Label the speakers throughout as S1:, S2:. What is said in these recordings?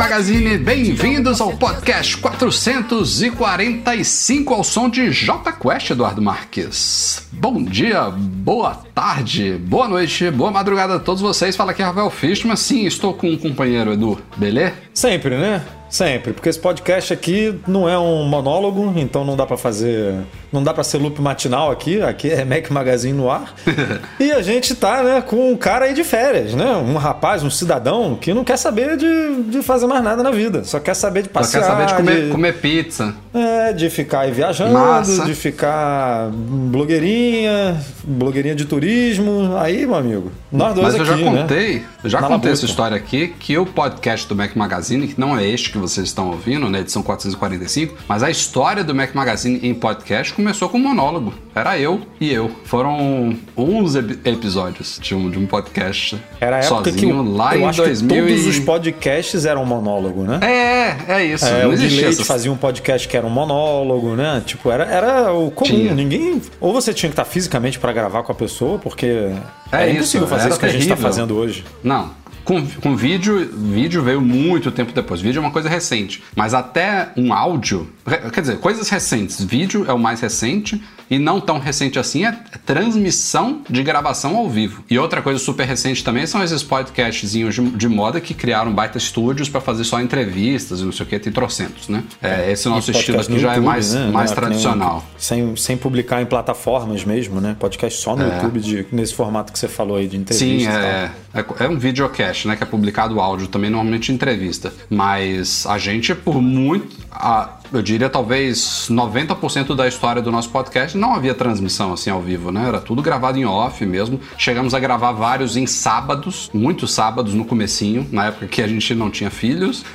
S1: Magazine, bem-vindos ao podcast 445 ao som de J Quest, Eduardo Marques. Bom dia, boa tarde, boa noite, boa madrugada a todos vocês. Fala aqui Rafael Fishman. Sim, estou com um companheiro Edu, beleza?
S2: Sempre, né? Sempre, porque esse podcast aqui não é um monólogo, então não dá para fazer, não dá para ser loop matinal aqui, aqui é Mac Magazine no ar. e a gente tá, né, com um cara aí de férias, né? Um rapaz, um cidadão que não quer saber de, de fazer mais nada na vida, só quer saber de passear,
S1: só quer saber de comer, de, comer pizza.
S2: É, de ficar aí viajando, Massa. de ficar blogueirinha, blogueirinha de turismo, aí, meu amigo. Nós dois
S1: Mas
S2: aqui,
S1: eu já
S2: né?
S1: contei, eu já Na contei essa história aqui que o podcast do Mac Magazine, que não é este que vocês estão ouvindo, na edição 445, mas a história do Mac Magazine em podcast começou com um monólogo. Era eu e eu. Foram 11 episódios de um, de um podcast
S2: Era a época
S1: sozinho
S2: que
S1: lá
S2: eu
S1: em
S2: acho
S1: 2000
S2: que todos
S1: e...
S2: os podcasts eram monólogo, né?
S1: É, é isso.
S2: É,
S1: não
S2: o
S1: existia
S2: Leite fazia um podcast que era um monólogo, né? Tipo, era, era o comum.
S1: Tinha.
S2: Ninguém. Ou você tinha que estar fisicamente para gravar com a pessoa, porque
S1: É
S2: é,
S1: isso,
S2: impossível fazer isso que a gente está
S1: terrível.
S2: fazendo hoje.
S1: Não. Com, com vídeo, vídeo veio muito tempo depois. Vídeo é uma coisa recente. Mas até um áudio. Quer dizer, coisas recentes. Vídeo é o mais recente. E não tão recente assim é transmissão de gravação ao vivo. E outra coisa super recente também são esses podcastzinhos de, de moda que criaram baita estúdios para fazer só entrevistas e não sei o que, tem trocentos, né? É, esse nosso
S2: E
S1: estilo aqui
S2: no
S1: já é
S2: YouTube,
S1: mais,
S2: né?
S1: mais
S2: Não é que nem-
S1: tradicional.
S2: Sem, sem publicar em plataformas mesmo, né? Podcast só no YouTube, de- nesse formato que você falou aí de entrevista.
S1: Sim, é, é, é um videocast, né? Que é publicado áudio também, normalmente entrevista. Mas a gente, por muito. A- eu diria talvez 90% da história do nosso podcast não havia transmissão assim ao vivo, né? Era tudo gravado em off mesmo. Chegamos a gravar vários em sábados, muitos sábados no comecinho, na época que a gente não tinha filhos.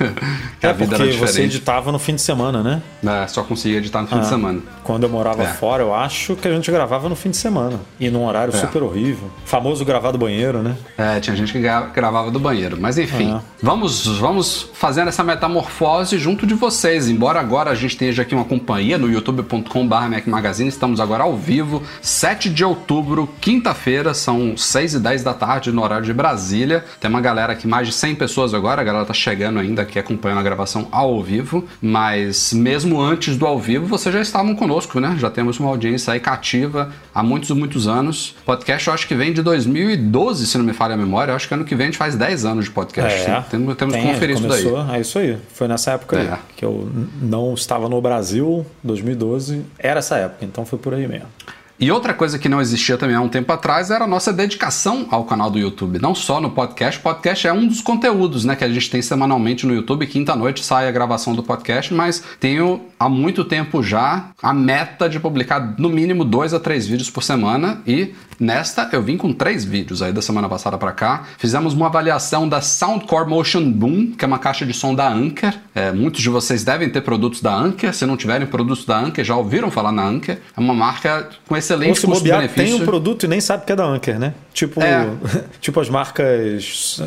S2: É
S1: a vida
S2: porque
S1: era
S2: você
S1: diferente.
S2: editava no fim de semana, né?
S1: É, só conseguia editar no fim de
S2: Ah,
S1: semana.
S2: Quando eu morava
S1: É.
S2: fora, eu acho que a gente gravava no fim de semana. E num horário
S1: É.
S2: super horrível. Famoso gravar do banheiro, né?
S1: É, tinha gente que gra- gravava do banheiro. Mas enfim,
S2: É.
S1: vamos, vamos fazendo essa metamorfose junto de vocês. Embora agora a gente esteja aqui uma companhia no youtube.com.br Mac Magazine, estamos agora ao vivo, 7 de outubro, quinta-feira, são 6 e 10 da tarde no horário de Brasília. Tem uma galera aqui, mais de 100 pessoas agora, a galera tá chegando ainda aqui acompanhando a gravação ao vivo. Mas mesmo antes do ao vivo, vocês já estavam conosco, né? Já temos uma audiência aí cativa há muitos e muitos anos. Podcast eu acho que vem de 2012, se não me falha a memória. Eu acho que ano que vem a gente faz 10 anos de podcast. sim. Temos, temos
S2: É, Tem,
S1: conferir isso daí.
S2: É isso aí. Foi nessa época
S1: É.
S2: que eu não estava no Brasil, 2012. Era essa época, então foi por aí mesmo.
S1: E outra coisa que não existia também há um tempo atrás era a nossa dedicação ao canal do YouTube. Não só no podcast, podcast é um dos conteúdos né, que a gente tem semanalmente no YouTube. Quinta-noite sai a gravação do podcast, mas tenho há muito tempo já a meta de publicar no mínimo dois a três vídeos por semana. E nesta eu vim com três vídeos aí da semana passada para cá. Fizemos uma avaliação da Soundcore Motion Boom, que é uma caixa de som da Anker. É, muitos de vocês devem ter produtos da Anker. Se não tiverem produtos da Anker, já ouviram falar na Anker. É uma marca com excelente
S2: bobear, tem
S1: custo-benefício.
S2: um produto e nem sabe que é da Anker, né? Tipo,
S1: É.
S2: tipo as marcas,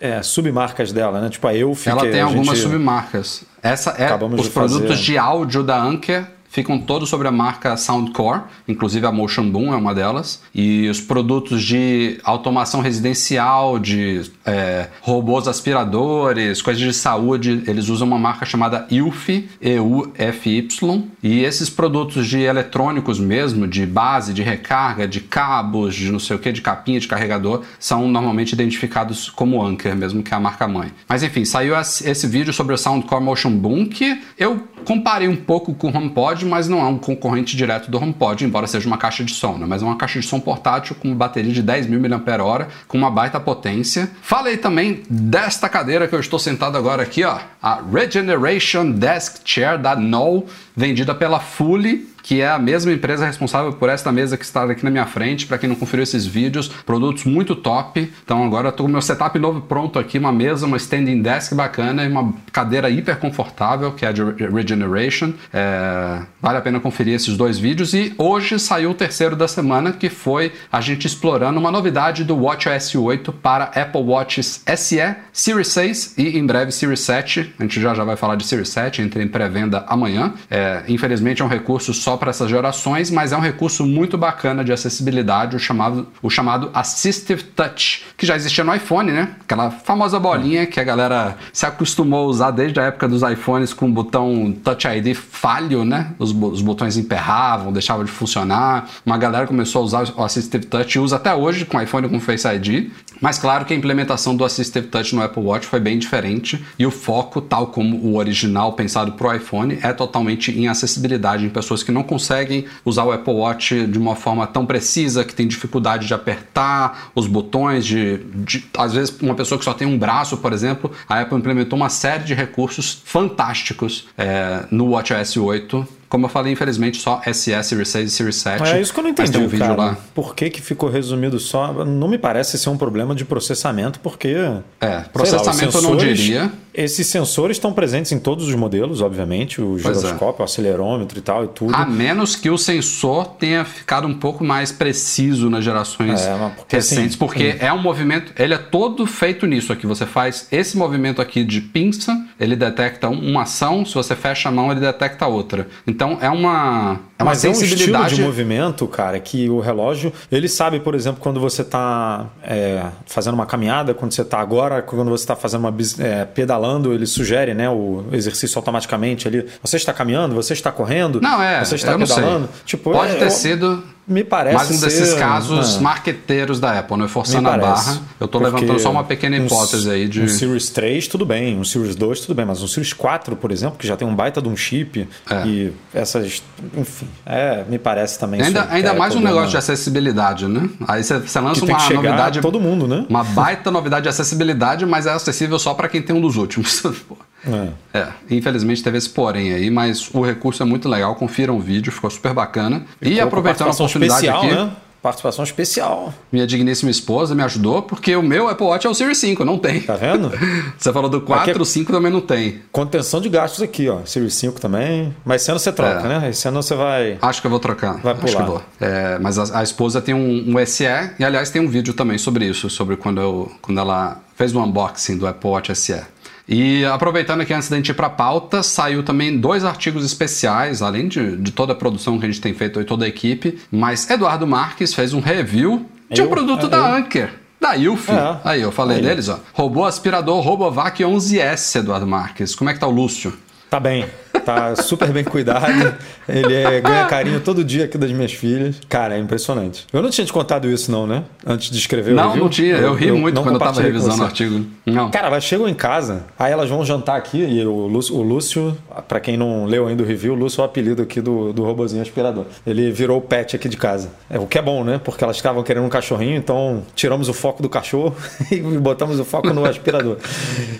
S2: é, submarcas dela, né? Tipo a Eufy.
S1: Ela tem algumas submarcas. Essa é os
S2: de
S1: produtos
S2: fazer.
S1: de áudio da Anker ficam todos sobre a marca Soundcore, inclusive a Motion Boom é uma delas. E os produtos de automação residencial, de é, robôs aspiradores, coisas de saúde, eles usam uma marca chamada Eufy, E-U-F-Y. E esses produtos de eletrônicos mesmo, de base, de recarga, de cabos, de não sei o que, de capinha, de carregador, são normalmente identificados como Anker, mesmo que é a marca mãe. Mas enfim, saiu esse esse vídeo sobre o Soundcore Motion Boom que eu comparei um pouco com o HomePod HomePod, mas não é um concorrente direto do HomePod, embora seja uma caixa de som, né? Mas é uma caixa de som portátil com bateria de 10.000 mAh, com uma baita potência. Falei também desta cadeira que eu estou sentado agora aqui, ó, a Regeneration Desk Chair da Knoll, vendida pela Fully que é a mesma empresa responsável por esta mesa que está aqui na minha frente. Para quem não conferiu esses vídeos, produtos muito top. Então agora tô com meu setup novo pronto aqui, uma mesa, uma standing desk bacana e uma cadeira hiper confortável, que é a de Regeneration. É... Vale a pena conferir esses dois vídeos. E hoje saiu o terceiro da semana, que foi a gente explorando uma novidade do WatchOS 8 para Apple Watches SE, Series 6 e em breve Series 7. A gente já já vai falar de Series 7, entre em pré-venda amanhã. É... Infelizmente é um recurso só para essas gerações, mas é um recurso muito bacana de acessibilidade, o chamado, o chamado Assistive Touch, que já existia no iPhone, né? Aquela famosa bolinha que a galera se acostumou a usar desde a época dos iPhones com o botão Touch ID falho, né? Os, os botões emperravam, deixavam de funcionar. Uma galera começou a usar o Assistive Touch e usa até hoje com iPhone com Face ID. Mas claro que a implementação do Assistive Touch no Apple Watch foi bem diferente e o foco, tal como o original pensado para o iPhone, é totalmente em acessibilidade em pessoas que não conseguem usar o Apple Watch de uma forma tão precisa, que tem dificuldade de apertar os botões, de, de às vezes uma pessoa que só tem um braço, por exemplo, a Apple implementou uma série de recursos fantásticos é, no WatchOS 8 como eu falei, infelizmente, só SE, Series 6 e Series 7.
S2: É isso que eu não entendi, um vídeo cara. Lá. Por que, que ficou resumido só? Não me parece ser um problema de processamento, porque...
S1: É, processamento lá, eu não diria.
S2: Esses sensores estão presentes em todos os modelos, obviamente, o é. giroscópio, é. o acelerômetro e tal e tudo.
S1: A menos que o sensor tenha ficado um pouco mais preciso nas gerações é, porque, recentes, assim, porque sim. é um movimento, ele é todo feito nisso aqui. Você faz esse movimento aqui de pinça, ele detecta uma ação, se você fecha a mão, ele detecta outra. Então é uma, é uma
S2: Mas sensibilidade. É um estilo de movimento, cara, que o relógio, ele sabe, por exemplo, quando você está é, fazendo uma caminhada, quando você está agora, quando você está fazendo uma é, pedalando, ele sugere, né, o exercício automaticamente ali. Você está caminhando, você está correndo,
S1: não é,
S2: você está pedalando.
S1: Tipo, Pode é, ter eu... sido
S2: me parece
S1: Mais um desses casos ah. marqueteiros da Apple, não é forçando a barra. Eu estou levantando só uma pequena hipótese
S2: um,
S1: aí de.
S2: Um Series 3, tudo bem. Um Series 2, tudo bem. Mas um Series 4, por exemplo, que já tem um baita de um chip é. e essas. Enfim, é, me parece também.
S1: Ainda, ainda mais um negócio de acessibilidade, né? Aí você, lança
S2: uma
S1: novidade.
S2: todo mundo, né?
S1: Uma baita novidade de acessibilidade, mas é acessível só para quem tem um dos últimos. É. é. infelizmente teve esse porém aí, mas o recurso é muito legal. Confiram o vídeo, ficou super bacana. Ficou e aproveitando a oportunidade
S2: especial,
S1: aqui.
S2: Né? Participação especial.
S1: Minha digníssima esposa me ajudou, porque o meu Apple Watch é o Series 5, não tem.
S2: Tá vendo?
S1: você falou do 4, é o 5 também não tem.
S2: Contenção de gastos aqui, ó. Series 5 também. Mas esse ano você troca, é. né? Esse ano você vai.
S1: Acho que eu vou trocar.
S2: Vai pular. Acho que vou.
S1: É, mas a, a, esposa tem um, um SE, e aliás tem um vídeo também sobre isso, sobre quando, eu, quando ela fez o unboxing do Apple Watch SE. E aproveitando aqui antes da gente ir para a pauta, saiu também dois artigos especiais, além de, de toda a produção que a gente tem feito e toda a equipe. Mas Eduardo Marques fez um review de um produto é, da eu. Anker. Da Ilf. É. Aí, eu falei Aí. deles, ó. Robô aspirador Robovac 11S, Eduardo Marques. Como é que tá o Lúcio?
S2: Tá bem. Tá super bem cuidado. Ele é, ganha carinho todo dia aqui das minhas filhas. Cara, é impressionante. Eu não tinha te contado isso, não, né? Antes de escrever
S1: não. Não, tinha. Eu, eu ri eu muito quando eu tava revisando o artigo. Não.
S2: Cara, elas chegam em casa, aí elas vão jantar aqui, e o Lúcio, o Lúcio pra quem não leu ainda o review, o Lúcio é o apelido aqui do, do robozinho aspirador. Ele virou o pet aqui de casa. É, o que é bom, né? Porque elas estavam querendo um cachorrinho, então tiramos o foco do cachorro e botamos o foco no aspirador.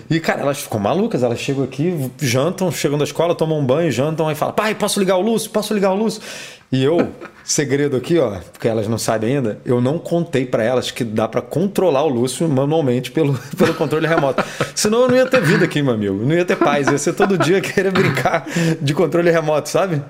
S2: E, cara, elas ficam malucas. Elas chegam aqui, jantam, chegam da escola, tomam um banho, jantam e falam: pai, posso ligar o Lúcio? Posso ligar o Lúcio? E eu Segredo aqui, ó, porque elas não sabem ainda, eu não contei para elas que dá para controlar o Lúcio manualmente pelo, pelo controle remoto. Senão eu não ia ter vida aqui, meu amigo. Não ia ter paz. Ia ser todo dia querer brincar de controle remoto, sabe?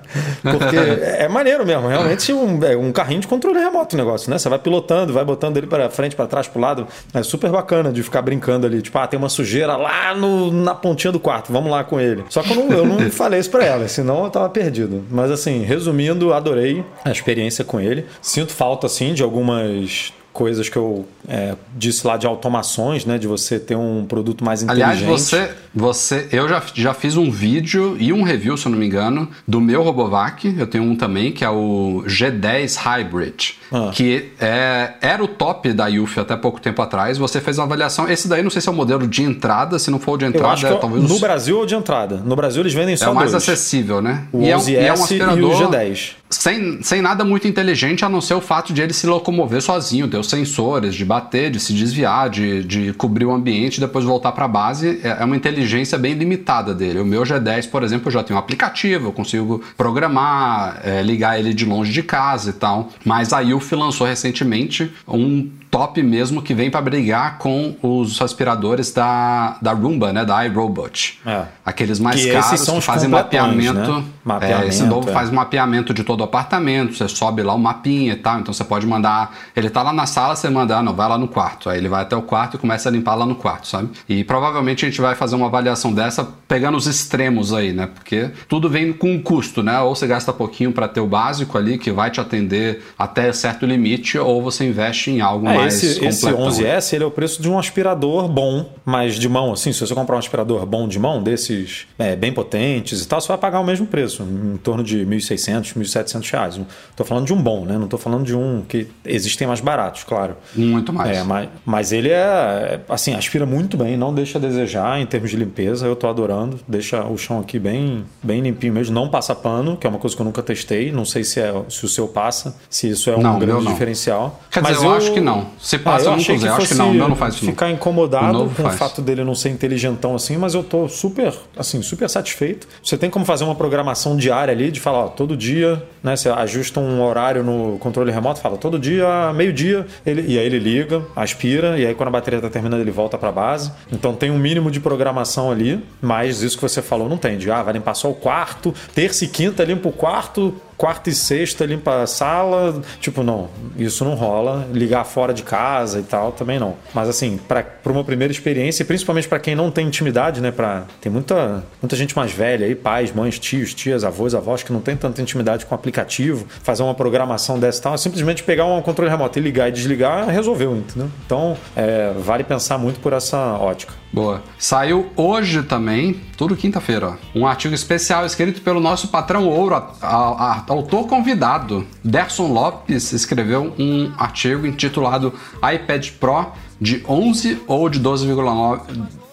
S2: Porque é maneiro mesmo. Realmente um, é um carrinho de controle remoto o negócio, né? Você vai pilotando, vai botando ele para frente, para trás, pro lado. É super bacana de ficar brincando ali. Tipo, ah, tem uma sujeira lá no, na pontinha do quarto. Vamos lá com ele. Só que eu não, eu não falei isso para elas, senão eu tava perdido. Mas assim, resumindo, adorei experiência com ele. Sinto falta, assim, de algumas coisas que eu é, disse lá de automações, né? De você ter um produto mais inteligente.
S1: Aliás, você, você eu já, já fiz um vídeo e um review, se eu não me engano, do meu Robovac. Eu tenho um também, que é o G10 Hybrid.
S2: Ah.
S1: que é, era o top da UF até pouco tempo atrás. Você fez uma avaliação. Esse daí não sei se é o modelo de entrada, se não for o de entrada, é,
S2: é
S1: talvez
S2: no Brasil ou de entrada. No Brasil eles vendem
S1: é
S2: só
S1: o mais
S2: dois.
S1: acessível, né?
S2: O
S1: e, é, um-
S2: 11S
S1: e é um
S2: e o
S1: aspirador
S2: G10.
S1: Sem, sem nada muito inteligente, a não ser o fato de ele se locomover sozinho, ter os sensores, de bater, de se desviar, de, de cobrir o ambiente e depois voltar para a base. É é uma inteligência bem limitada dele. O meu G10, por exemplo, já tenho um aplicativo, eu consigo programar, é, ligar ele de longe de casa e tal. Mas a UF lançou recentemente um top mesmo que vem para brigar com os aspiradores da, da Roomba, né, da iRobot.
S2: É.
S1: Aqueles mais
S2: Que
S1: caros que fazem mapeamento.
S2: né?
S1: É,
S2: Mapeamento,
S1: esse novo
S2: é.
S1: faz mapeamento de todo o apartamento, você sobe lá o mapinha e tal, então você pode mandar, ele tá lá na sala, você manda, ah, não, vai lá no quarto, aí ele vai até o quarto e começa a limpar lá no quarto, sabe? E provavelmente a gente vai fazer uma avaliação dessa pegando os extremos aí, né? Porque tudo vem com um custo, né? Ou você gasta pouquinho para ter o básico ali que vai te atender até certo limite, ou você investe em algo
S2: É,
S1: mais
S2: esse, esse
S1: completão.
S2: 11S ele é o preço de um aspirador bom, mas de mão, assim, se você comprar um aspirador bom de mão, desses é, bem potentes e tal, você vai pagar o mesmo preço, em torno de 1.600, 1.700 reais. Estou falando de um bom, né? Não estou falando de um que existem mais baratos, claro.
S1: Muito mais.
S2: É, mas, mas ele é, assim, aspira muito bem, não deixa a desejar em termos de limpeza. Eu tô adorando. Deixa o chão aqui bem, bem limpinho mesmo. Não passa pano, que é uma coisa que eu nunca testei. Não sei se, é, se o seu passa, se isso é um
S1: Não, o
S2: grande
S1: não.
S2: diferencial.
S1: Quer dizer, eu acho que não. Se passa, eu não
S2: achei
S1: usei. Eu acho que
S2: fosse
S1: não, o meu não faz isso, não.
S2: Ficar
S1: O
S2: incomodado com o
S1: faz.
S2: fato dele não ser inteligentão assim, mas eu tô super, assim, super satisfeito. Você tem como fazer uma programação diária ali de falar, ó, todo dia, né? Você ajusta um horário no controle remoto, fala todo dia, meio-dia, e aí ele liga, aspira, e aí quando a bateria tá terminando, ele volta pra base. Então tem um mínimo de programação ali, mas isso que você falou não tem. De, ah, vai limpar só o quarto, terça e quinta limpa o quarto, quarta e sexta limpa a sala. Tipo, não, isso não rola. Ligar fora de casa e tal também não. Mas assim, para uma primeira experiência, e principalmente para quem não tem intimidade, né? Pra, tem muita, muita gente mais velha aí, pais, mães, tios, tias, avós, avós, que não tem tanta intimidade com o aplicativo, fazer uma programação dessa e tal, é simplesmente pegar um controle remoto e ligar e desligar, resolveu, entendeu? Então, é, vale pensar muito por essa ótica.
S1: Boa. Saiu hoje também, tudo quinta-feira, um artigo especial escrito pelo nosso patrão Ouro, a- a- a- autor convidado. Derson Lopes escreveu um artigo intitulado iPad Pro de 11 ou de 12,9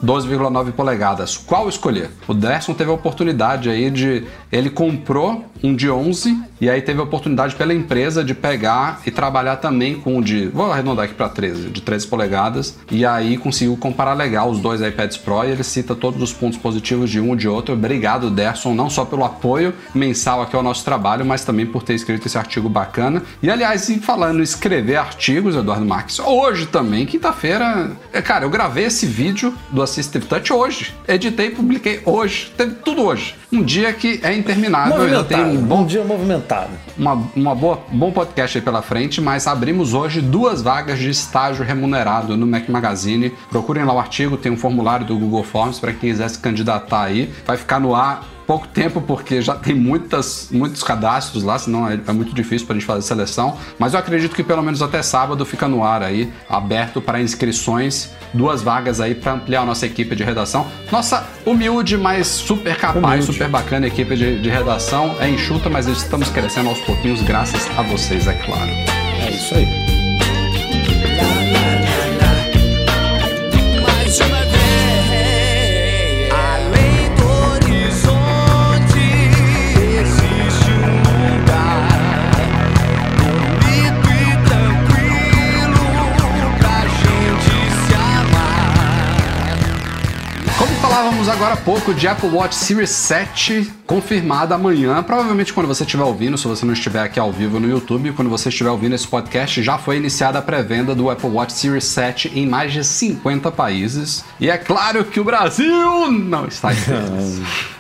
S1: 12,9 polegadas. Qual escolher? O Derson teve a oportunidade aí de. Ele comprou um de 11 e aí teve a oportunidade pela empresa de pegar e trabalhar também com o de. Vou arredondar aqui para 13, de 13 polegadas. E aí conseguiu comparar legal os dois iPads Pro e ele cita todos os pontos positivos de um e de outro. Obrigado, Derson, não só pelo apoio mensal aqui ao nosso trabalho, mas também por ter escrito esse artigo bacana. E aliás, falando em escrever artigos, Eduardo Marques, hoje também, quinta-feira. é, Cara, eu gravei esse vídeo do Assistive Touch hoje. Editei e publiquei hoje. Teve tudo hoje. Um dia que é interminável. Ainda tem um
S2: bom
S1: bom
S2: dia movimentado.
S1: uma, uma boa, bom podcast aí pela frente, mas abrimos hoje duas vagas de estágio remunerado no Mac Magazine. Procurem lá o artigo, tem um formulário do Google Forms para quem quiser se candidatar aí. Vai ficar no ar pouco tempo, porque já tem muitas, muitos cadastros lá, senão é, é muito difícil para a gente fazer seleção. Mas eu acredito que pelo menos até sábado fica no ar aí, aberto para inscrições. Duas vagas aí para ampliar a nossa equipe de redação. Nossa humilde, mas super capaz,
S2: Humilde.
S1: super bacana equipe de, de redação. É enxuta, mas estamos crescendo aos pouquinhos, graças a vocês, é claro.
S2: É isso aí.
S1: Agora há pouco de Apple Watch Series 7 confirmada amanhã, provavelmente quando você estiver ouvindo, se você não estiver aqui ao vivo no YouTube, quando você estiver ouvindo esse podcast, já foi iniciada a pré-venda do Apple Watch Series 7 em mais de 50 países. E é claro que o Brasil não está entre eles.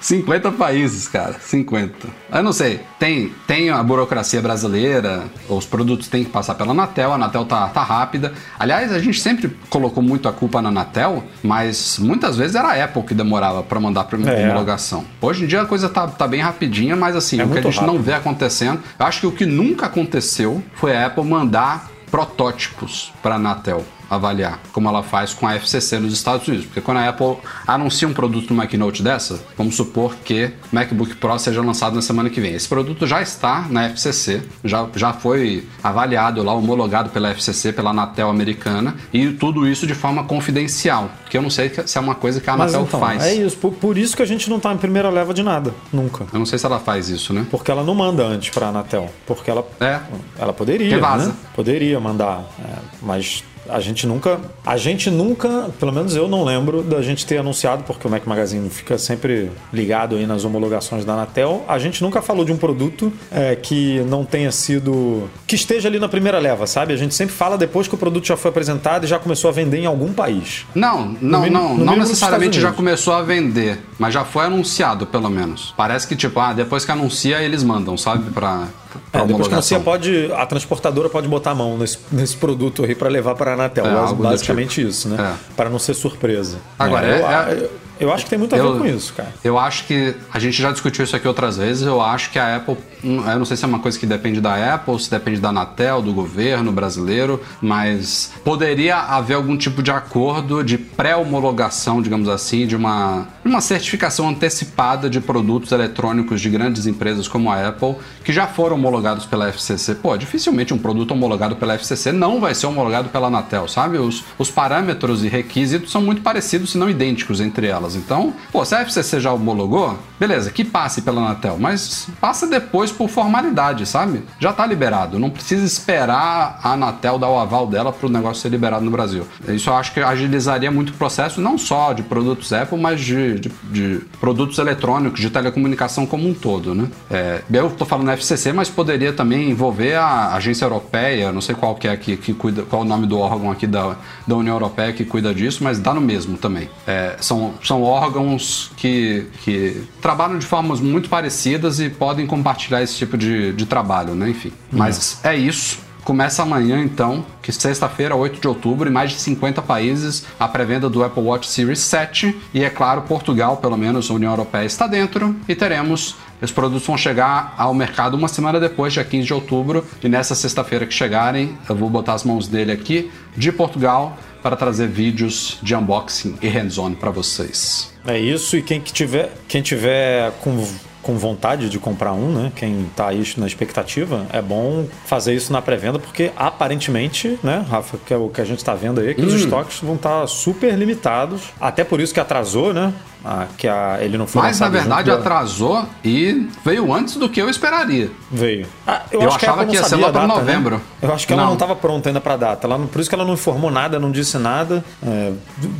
S1: 50 países, cara. 50. Eu não sei. Tem, tem a burocracia brasileira, os produtos têm que passar pela Anatel, a Anatel tá, tá rápida. Aliás, a gente sempre colocou muito a culpa na Anatel, mas muitas vezes era a Apple que demorava para mandar pra
S2: É.
S1: homologação. Hoje em dia a coisa tá, tá bem rapidinha, mas assim,
S2: É
S1: o que a gente não
S2: rápido.
S1: vê acontecendo, eu acho que o que nunca aconteceu foi a Apple mandar protótipos para a Anatel. Avaliar, como ela faz com a FCC nos Estados Unidos. Porque quando a Apple anuncia um produto numa keynote dessa, vamos supor que MacBook Pro seja lançado na semana que vem. Esse produto já está na FCC, já, já foi avaliado lá, homologado pela FCC, pela Anatel americana, e tudo isso de forma confidencial, porque eu não sei se é uma coisa que a
S2: Mas
S1: Anatel
S2: então,
S1: faz.
S2: é isso. Por, por isso que a gente não tá em primeira leva de nada. Nunca.
S1: Eu não sei se ela faz isso, né?
S2: Porque ela não manda antes pra Anatel. Porque ela,
S1: É.
S2: ela poderia,
S1: Que
S2: né? Poderia mandar. é, mas a gente nunca. A gente nunca, pelo menos eu não lembro da gente ter anunciado, porque o Mac Magazine fica sempre ligado aí nas homologações da Anatel. A gente nunca falou de um produto é, que não tenha sido. que esteja ali na primeira leva, sabe? A gente sempre fala depois que o produto já foi apresentado e já começou a vender em algum país.
S1: Não, não,
S2: mínimo-
S1: não,
S2: no
S1: não necessariamente já começou a vender, mas já foi anunciado, pelo menos. Parece que, tipo, ah, depois que anuncia, eles mandam, sabe? Pra
S2: É, depois que anuncia,
S1: homologação.
S2: pode, a transportadora pode botar a mão nesse, nesse produto aí para levar para a Anatel.
S1: É, do
S2: Basicamente isso, né?
S1: É.
S2: Para não ser surpresa.
S1: Agora,
S2: É, eu,
S1: é-
S2: eu, acho que tem muito a ver
S1: Eu-
S2: com isso, cara.
S1: Eu acho que a gente já discutiu isso aqui outras vezes. Eu acho que a Apple, hum, eu não sei se é uma coisa que depende da Apple, se depende da Anatel, do governo brasileiro, mas poderia haver algum tipo de acordo de pré-homologação, digamos assim, de uma, uma certificação antecipada de produtos eletrônicos de grandes empresas como a Apple, que já foram homologados pela FCC. Pô, dificilmente um produto homologado pela FCC não vai ser homologado pela Anatel, sabe? Os, os parâmetros e requisitos são muito parecidos, se não idênticos entre elas. Então, pô, se a FCC já homologou, beleza, que passe pela Anatel, mas passa depois por formalidade, sabe? Já tá liberado, não precisa esperar a Anatel dar o aval dela para o negócio ser liberado no Brasil. Isso eu acho que agilizaria muito o processo, não só de produtos Apple, mas de, de- de produtos eletrônicos, de telecomunicação como um todo, né? É, eu tô falando FCC, mas poderia também envolver a agência europeia, não sei qual que é que, que cuida, qual é o nome do órgão aqui da, da União Europeia que cuida disso, mas dá no mesmo também. É, são, são órgãos que, que trabalham de formas muito parecidas e podem compartilhar esse tipo de, de trabalho, né? Enfim. Mas é isso. Começa amanhã, então, que sexta-feira, 8 de outubro, em mais de 50 países, a pré-venda do Apple Watch Series 7. E é claro, Portugal, pelo menos a União Europeia está dentro. E teremos. Os produtos vão chegar ao mercado uma semana depois, dia 15 de outubro. E nessa sexta-feira que chegarem, eu vou botar as mãos dele aqui, de Portugal, para trazer vídeos de unboxing e hands-on para vocês.
S2: É isso, e quem que tiver, quem tiver com, com vontade de comprar um, né? Quem tá aí na expectativa, é bom fazer isso na pré-venda, porque aparentemente, né, Rafa, que é o que a gente tá vendo aí, que
S1: Hum.
S2: os estoques vão estar super limitados. Até por isso que atrasou, né? A- que a, ele não foi
S1: Mas na verdade
S2: junto
S1: atrasou e veio antes do que eu esperaria.
S2: Veio. Ah,
S1: Eu
S2: acho a
S1: achava que
S2: não
S1: ia ser lá
S2: a data, né?
S1: novembro.
S2: Eu acho que ela
S1: Não.
S2: estava pronta ainda para data. Ela por isso que ela não informou nada, não disse nada. É,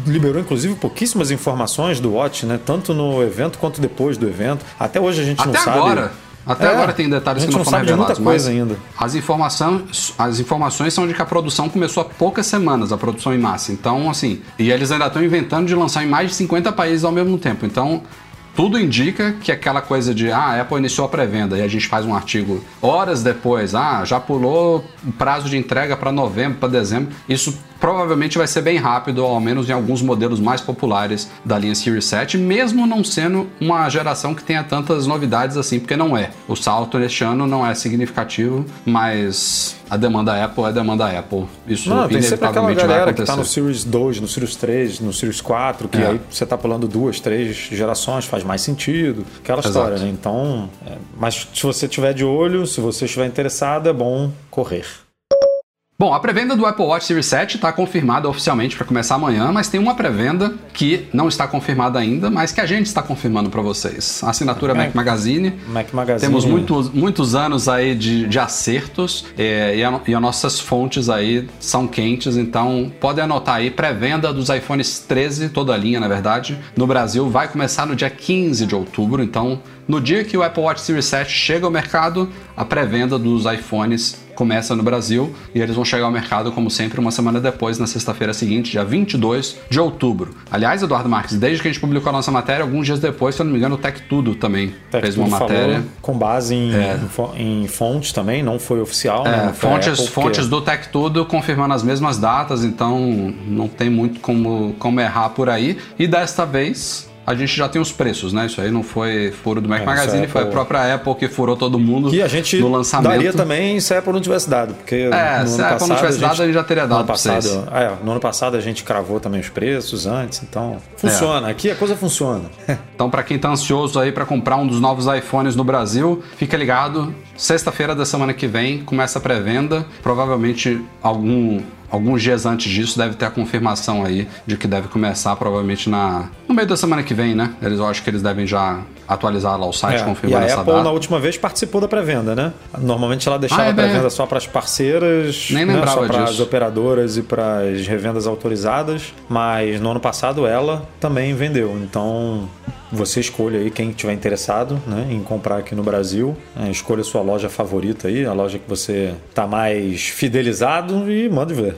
S2: liberou, inclusive, pouquíssimas informações do Watch, né? Tanto no evento quanto depois do evento. Até hoje a gente não
S1: Até
S2: sabe.
S1: Até
S2: É,
S1: agora tem detalhes que não, foram revelados. mas
S2: ainda.
S1: As informações, as informações são de que a produção começou há poucas semanas, a produção em massa. Então, assim, e eles ainda estão inventando de lançar em mais de 50 países ao mesmo tempo. Então, tudo indica que aquela coisa de ah, a Apple iniciou a pré-venda e a gente faz um artigo horas depois, ah, já pulou o prazo de entrega para novembro, para dezembro. Isso provavelmente vai ser bem rápido, ao menos em alguns modelos mais populares da linha Series 7, mesmo não sendo uma geração que tenha tantas novidades assim, porque não é. O salto neste ano não é significativo, mas a demanda Apple é demanda Apple. Isso
S2: Não, tem sempre aquela galera que
S1: acontecer.
S2: tá no Series 2, no Series 3, no Series 4, que
S1: É.
S2: aí você tá pulando duas, três gerações, faz mais sentido. Aquela
S1: Exato.
S2: história, né? Então, é, mas se você tiver de olho, se você estiver interessado, é bom correr.
S1: Bom, a pré-venda do Apple Watch Series 7 está confirmada oficialmente para começar amanhã, mas tem uma pré-venda que não está confirmada ainda, mas que a gente está confirmando para vocês. A assinatura
S2: Mac-
S1: Mac Magazine.
S2: Mac Magazine.
S1: Temos muitos, muitos anos aí de, de acertos é, e, a- e as nossas fontes aí são quentes, então podem anotar aí, pré-venda dos iPhones 13, toda a linha na verdade, no Brasil vai começar no dia 15 de outubro, então no dia que o Apple Watch Series 7 chega ao mercado, a pré-venda dos iPhones começa no Brasil e eles vão chegar ao mercado, como sempre, uma semana depois, na sexta-feira seguinte, dia 22 de outubro. Aliás, Eduardo Marques, desde que a gente publicou a nossa matéria, alguns dias depois, se eu não me engano, o Tech Tudo também
S2: Tech
S1: fez uma matéria.
S2: falou com base em, fo- em fontes também, não foi oficial. né?
S1: É,
S2: foi a
S1: fontes,
S2: Apple, porque-
S1: fontes do Tech Tudo confirmando as mesmas datas, então não tem muito como, como errar por aí. E desta vez a gente já tem os preços, né? Isso aí não foi furo do Mac
S2: É,
S1: Magazine,
S2: é
S1: foi a própria Apple que furou todo mundo
S2: Que a gente
S1: no lançamento.
S2: daria também se a Apple não tivesse dado. Porque
S1: É,
S2: no
S1: se
S2: ano
S1: a Apple não
S2: passado
S1: tivesse dado, a gente já teria
S2: no
S1: dado
S2: ano
S1: pra
S2: passado,
S1: vocês.
S2: é, no ano passado a gente cravou também os preços antes, então funciona. Aqui a coisa funciona.
S1: Então, para quem tá ansioso aí para comprar um dos novos iPhones no Brasil, fica ligado. Sexta-feira da semana que vem começa a pré-venda. Provavelmente algum alguns dias antes disso deve ter a confirmação aí de que deve começar provavelmente na no meio da semana que vem, né? Eles eu acho que eles devem já atualizar lá o site
S2: É,
S1: confirmando
S2: a
S1: essa
S2: Apple
S1: data.
S2: na última vez participou da pré-venda, né? Normalmente ela deixava
S1: Ah, é
S2: a pré-venda
S1: bem-
S2: só para as parceiras,
S1: Nem
S2: né?
S1: lembrava
S2: só para as operadoras e para as revendas autorizadas, mas no ano passado ela também vendeu. Então você escolha aí quem tiver interessado né, em comprar aqui no Brasil. É, escolha sua loja favorita aí, a loja que você tá mais fidelizado e mande ver.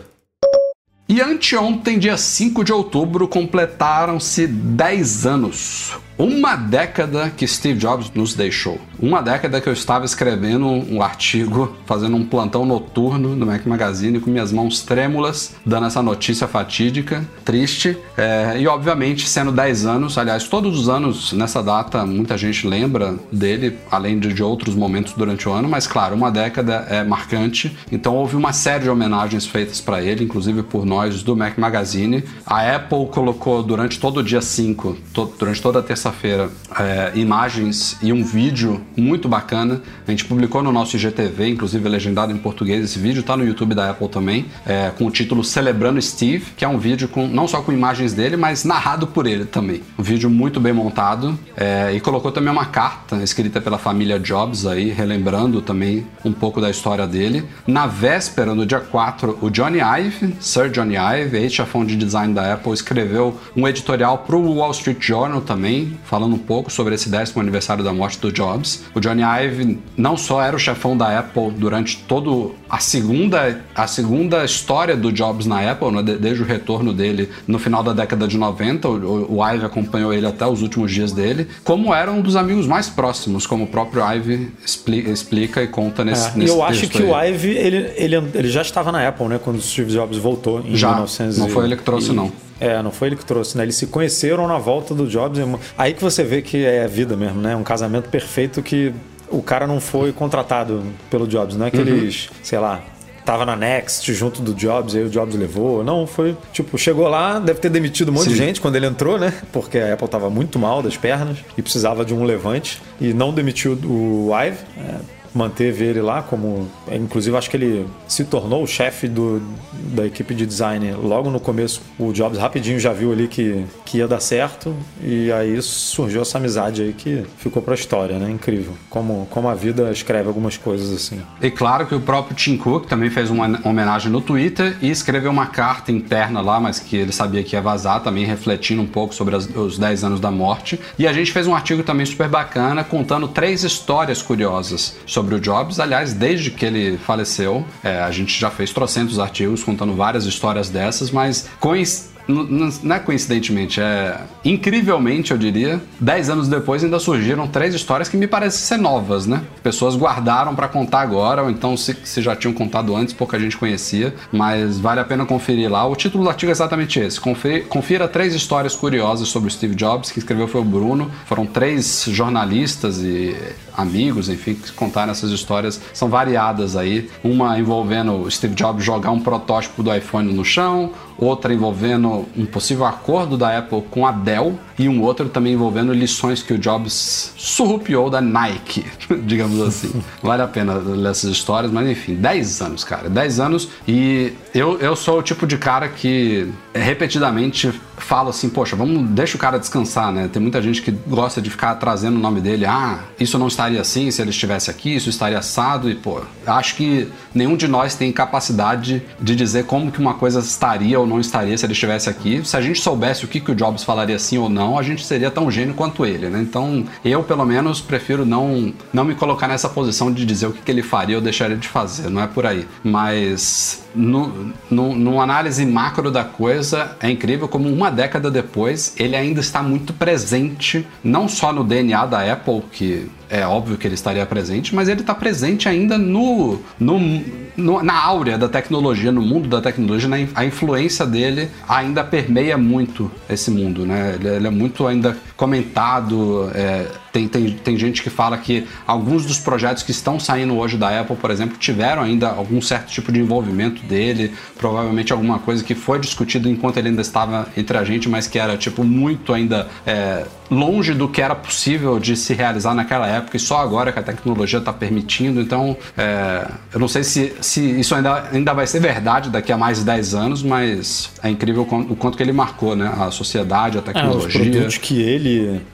S1: E anteontem, dia 5 de outubro, completaram-se 10 anos. Uma década que Steve Jobs nos deixou. Uma década que eu estava escrevendo um artigo, fazendo um plantão noturno no Mac Magazine com minhas mãos trêmulas, dando essa notícia fatídica, triste. É, e obviamente, sendo 10 anos, aliás, todos os anos nessa data, muita gente lembra dele, além de, de outros momentos durante o ano, mas claro, uma década é marcante. Então houve uma série de homenagens feitas para ele, inclusive por nós do Mac Magazine. A Apple colocou durante todo o dia 5, to- durante toda a terça-feira, é, imagens e um vídeo muito bacana. A gente publicou no nosso IGTV, inclusive legendado em português. Esse vídeo tá no YouTube da Apple também, é, com o título Celebrando Steve, que é um vídeo com não só com imagens dele, mas narrado por ele também. Um vídeo muito bem montado é, e colocou também uma carta escrita pela família Jobs aí, relembrando também um pouco da história dele. Na véspera, no dia 4, o Johnny Ive, Sir Johnny Ive, ex-chefão de design da Apple, escreveu um editorial para o Wall Street Journal também, falando um pouco sobre esse décimo aniversário da morte do Jobs. O Johnny Ive não só era o chefão da Apple durante todo a segunda a segunda história do Jobs na Apple, né, de- desde o retorno dele no final da década de 90, o, o Ive acompanhou ele até os últimos dias dele, como era um dos amigos mais próximos, como o próprio Ive expli- explica e conta nesse,
S2: É,
S1: nesse
S2: eu acho que
S1: aí.
S2: o Ive, ele, ele, ele já estava na Apple, né? Quando o Steve Jobs voltou em
S1: Já,
S2: 1900
S1: não foi ele que trouxe,
S2: e-
S1: não.
S2: É, não foi ele que trouxe, né? Eles se conheceram na volta do Jobs. Aí que você vê que é a vida mesmo, né? Um casamento perfeito que o cara não foi contratado pelo Jobs, não é que
S1: Uhum.
S2: eles, sei lá, tava na Next junto do Jobs e aí o Jobs levou. Não, foi, tipo, chegou lá, deve ter demitido um monte de
S1: Sim.
S2: gente quando ele entrou, né? Porque a Apple tava muito mal das pernas e precisava de um levante e não demitiu o Ive. é, manteve ele lá como. Inclusive, acho que ele se tornou o chefe do, da equipe de design logo no começo. O Jobs rapidinho já viu ali que, que ia dar certo. E aí surgiu essa amizade aí que ficou pra história, né? Incrível. Como, como a vida escreve algumas coisas assim.
S1: E claro que o próprio Tim Cook também fez uma homenagem no Twitter e escreveu uma carta interna lá, mas que ele sabia que ia vazar, também refletindo um pouco sobre as- os 10 anos da morte. E a gente fez um artigo também super bacana, contando três histórias curiosas sobre o Jobs. Aliás, desde que ele faleceu, é, a gente já fez trocentos artigos contando várias histórias dessas, mas n- Não é coincidentemente, é incrivelmente, eu diria. Dez anos depois ainda surgiram três histórias que me parecem ser novas, né? Pessoas guardaram pra contar agora, ou então se, se já tinham contado antes, pouca gente conhecia, mas vale a pena conferir lá. O título do artigo é exatamente esse: Confe- Confira três histórias curiosas sobre o Steve Jobs. Quem escreveu foi o Bruno. Foram três jornalistas e amigos, enfim, que contaram essas histórias. São variadas aí. Uma envolvendo o Steve Jobs jogar um protótipo do iPhone no chão, outra envolvendo um possível acordo da Apple com a Dell e um outro também envolvendo lições que o Jobs surrupiou da Nike, digamos assim. Vale a pena ler essas histórias, mas enfim, 10 anos, cara, 10 anos e eu, eu sou o tipo de cara que repetidamente falo assim, poxa, vamos, deixa o cara descansar, né? Tem muita gente que gosta de ficar trazendo o nome dele, ah, isso não estaria assim se ele estivesse aqui, isso estaria assado e, pô, acho que nenhum de nós tem capacidade de dizer como que uma coisa estaria ou não estaria se ele estivesse aqui. Se a gente soubesse o que, que o Jobs falaria sim ou não, a gente seria tão gênio quanto ele, né? Então, eu, pelo menos, prefiro não, não me colocar nessa posição de dizer o que, que ele faria ou deixaria de fazer, não é por aí. Mas, no, no, numa análise macro da coisa, é incrível como uma década depois ele ainda está muito presente, não só no DNA da Apple, que é óbvio que ele estaria presente, mas ele está presente ainda no, no, no- na áurea da tecnologia, no mundo da tecnologia, a influência dele ainda permeia muito esse mundo, né? Ele, ele é muito ainda comentado. é, tem, tem, tem gente que fala que alguns dos projetos que estão saindo hoje da Apple, por exemplo, tiveram ainda algum certo tipo de envolvimento dele, provavelmente alguma coisa que foi discutido enquanto ele ainda estava entre a gente, mas que era tipo muito ainda é, longe do que era possível de se realizar naquela época e só agora que a tecnologia está permitindo. Então, é, eu não sei se, se isso ainda, ainda vai ser verdade daqui a mais de 10 anos, mas é incrível o quanto, que ele marcou, né? A sociedade, a
S2: É, os
S1: tecnologia.
S2: produtos que ele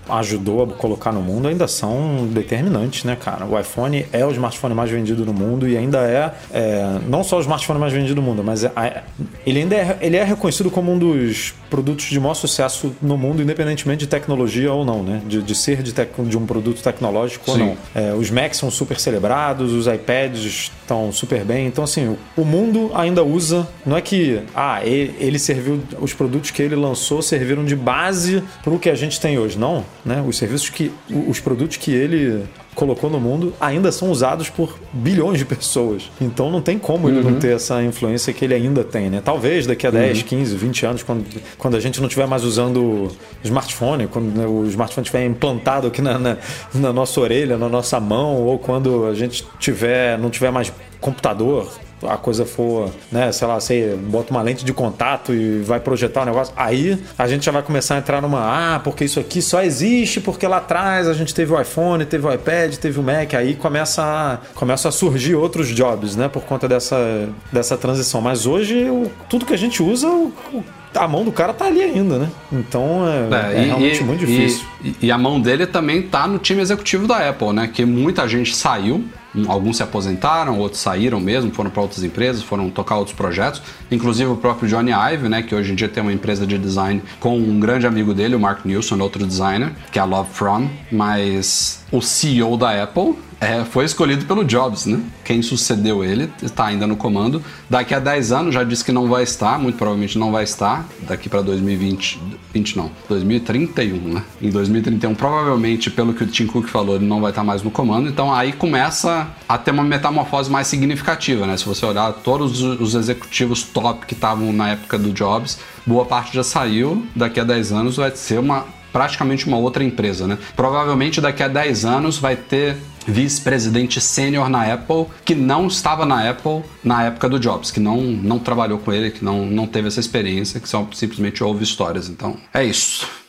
S2: ajudou a colocar no mundo ainda são determinantes, né, cara? O iPhone é o smartphone mais vendido no mundo e ainda é, é, não só o smartphone mais vendido do mundo, mas é- ele ainda é, ele é reconhecido como um dos produtos de maior sucesso no mundo, independentemente de tecnologia ou não, né? De, de ser de, tec- de um produto tecnológico ou
S1: Sim.
S2: não. É, os Macs são super celebrados, os iPads estão super bem. Então, assim, o, o mundo ainda usa. Não é que, ah, ele, ele serviu. Os produtos que ele lançou serviram de base para o que a gente tem hoje. Não, né? Os serviços que. Os produtos que ele colocou no mundo ainda são usados por bilhões de pessoas. Então não tem como ele não ter essa influência que ele ainda tem, né? Talvez daqui a 10, 15, 20 anos, quando, quando a gente não estiver mais usando smartphone, quando né, o smartphone estiver implantado aqui na, na, na nossa orelha, na nossa mão, ou quando a gente tiver, não tiver mais computador, a coisa for, né, sei lá, você bota uma lente de contato e vai projetar o negócio, aí a gente já vai começar a entrar numa, ah, porque isso aqui só existe porque lá atrás a gente teve o iPhone, teve o iPad, teve o Mac, aí começa a, começa a surgir outros jobs, né, por conta dessa, dessa transição. Mas hoje, o- tudo que a gente usa, o- o- a mão do cara tá ali ainda, né? Então é, é
S1: e-
S2: realmente
S1: e-
S2: muito difícil.
S1: E, e a mão dele também tá no time executivo da Apple, né? Que muita gente saiu, alguns se aposentaram, outros saíram mesmo, foram para outras empresas, foram tocar outros projetos. Inclusive o próprio Johnny Ive, né? Que hoje em dia tem uma empresa de design com um grande amigo dele, o Mark Nilsson, outro designer, que é a Love From. Mas o CEO da Apple é, foi escolhido pelo Jobs, né? Quem sucedeu ele está ainda no comando. Daqui a 10 anos já disse que não vai estar, muito provavelmente não vai estar. Daqui para 2020, 20 não, 2031, né? Em 2031, provavelmente, pelo que o Tim Cook falou, ele não vai estar mais no comando. Então aí começa a ter uma metamorfose mais significativa, né? Se você olhar todos os os executivos top que estavam na época do Jobs, boa parte já saiu. Daqui a 10 anos vai ser uma praticamente uma outra empresa, né? Provavelmente daqui a 10 anos vai ter vice-presidente sênior na Apple que não estava na Apple na época do Jobs, que não, não trabalhou com ele, que não, não teve essa experiência, que só simplesmente ouve histórias. Então, é isso.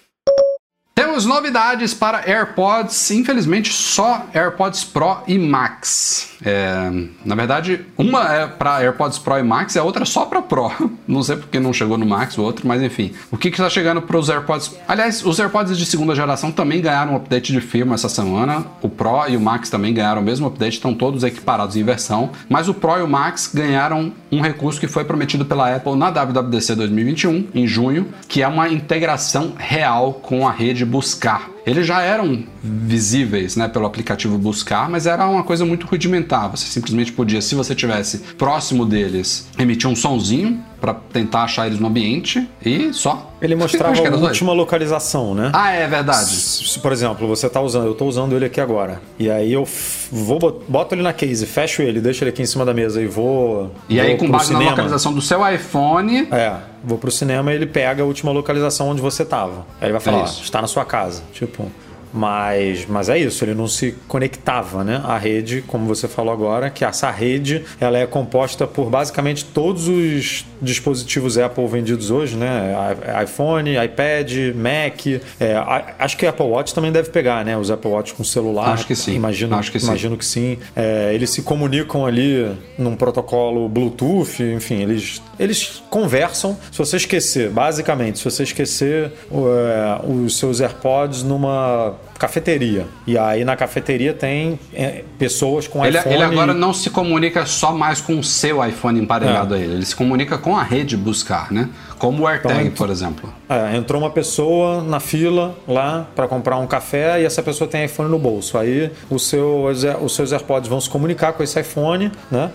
S1: Temos novidades para AirPods, infelizmente só AirPods Pro e Max. É, na verdade, uma é para AirPods Pro e Max e a outra só para Pro. Não sei porque não chegou no Max o outro, mas enfim. O que está chegando para os AirPods? Aliás, os AirPods de segunda geração também ganharam um update de firma essa semana. O Pro e o Max também ganharam o mesmo update, estão todos equiparados em versão. Mas o Pro e o Max ganharam um recurso que foi prometido pela Apple na WWDC 2021, em junho, que é uma integração real com a rede Buscar. Eles já eram visíveis né, pelo aplicativo Buscar, mas era uma coisa muito rudimentar. Você simplesmente podia, se você tivesse próximo deles, emitir um sonzinho para tentar achar eles no ambiente e só.
S2: Ele mostrava a última localização, né?
S1: Ah, é verdade.
S2: Se, por exemplo, você tá usando, eu tô usando ele aqui agora. E aí eu vou bot- boto ele na case, fecho ele, deixo ele aqui em cima da mesa e vou.
S1: E
S2: vou
S1: aí, com base na
S2: cinema.
S1: localização do seu iPhone,
S2: É, vou pro cinema e ele pega a última localização onde você tava. Aí ele vai falar,
S1: É
S2: ó,
S1: isso.
S2: está na sua casa. Tipo. Japon. Mas, mas é isso, ele não se conectava, né? A rede, como você falou agora, que essa rede ela é composta por basicamente todos os dispositivos Apple vendidos hoje, né? IPhone, iPad, Mac. é, acho que Apple Watch também deve pegar, né? Os Apple Watch com celular.
S1: Acho que sim,
S2: Imagino,
S1: acho que sim.
S2: imagino que sim. É, eles se comunicam ali num protocolo Bluetooth, enfim, eles, eles conversam. Se você esquecer, basicamente, se você esquecer é, os seus AirPods numa Bye. Cafeteria, e aí na cafeteria tem é, pessoas com
S1: ele,
S2: iPhone.
S1: ele agora não se comunica só mais com o seu iPhone emparelhado
S2: É.
S1: a ele, ele se comunica com a rede Buscar, né? Como o AirTag,
S2: Então,
S1: por exemplo.
S2: É, entrou uma pessoa na fila lá para comprar um café e essa pessoa tem iPhone no bolso. Aí o seu, os seus AirPods vão se comunicar com esse iPhone, né?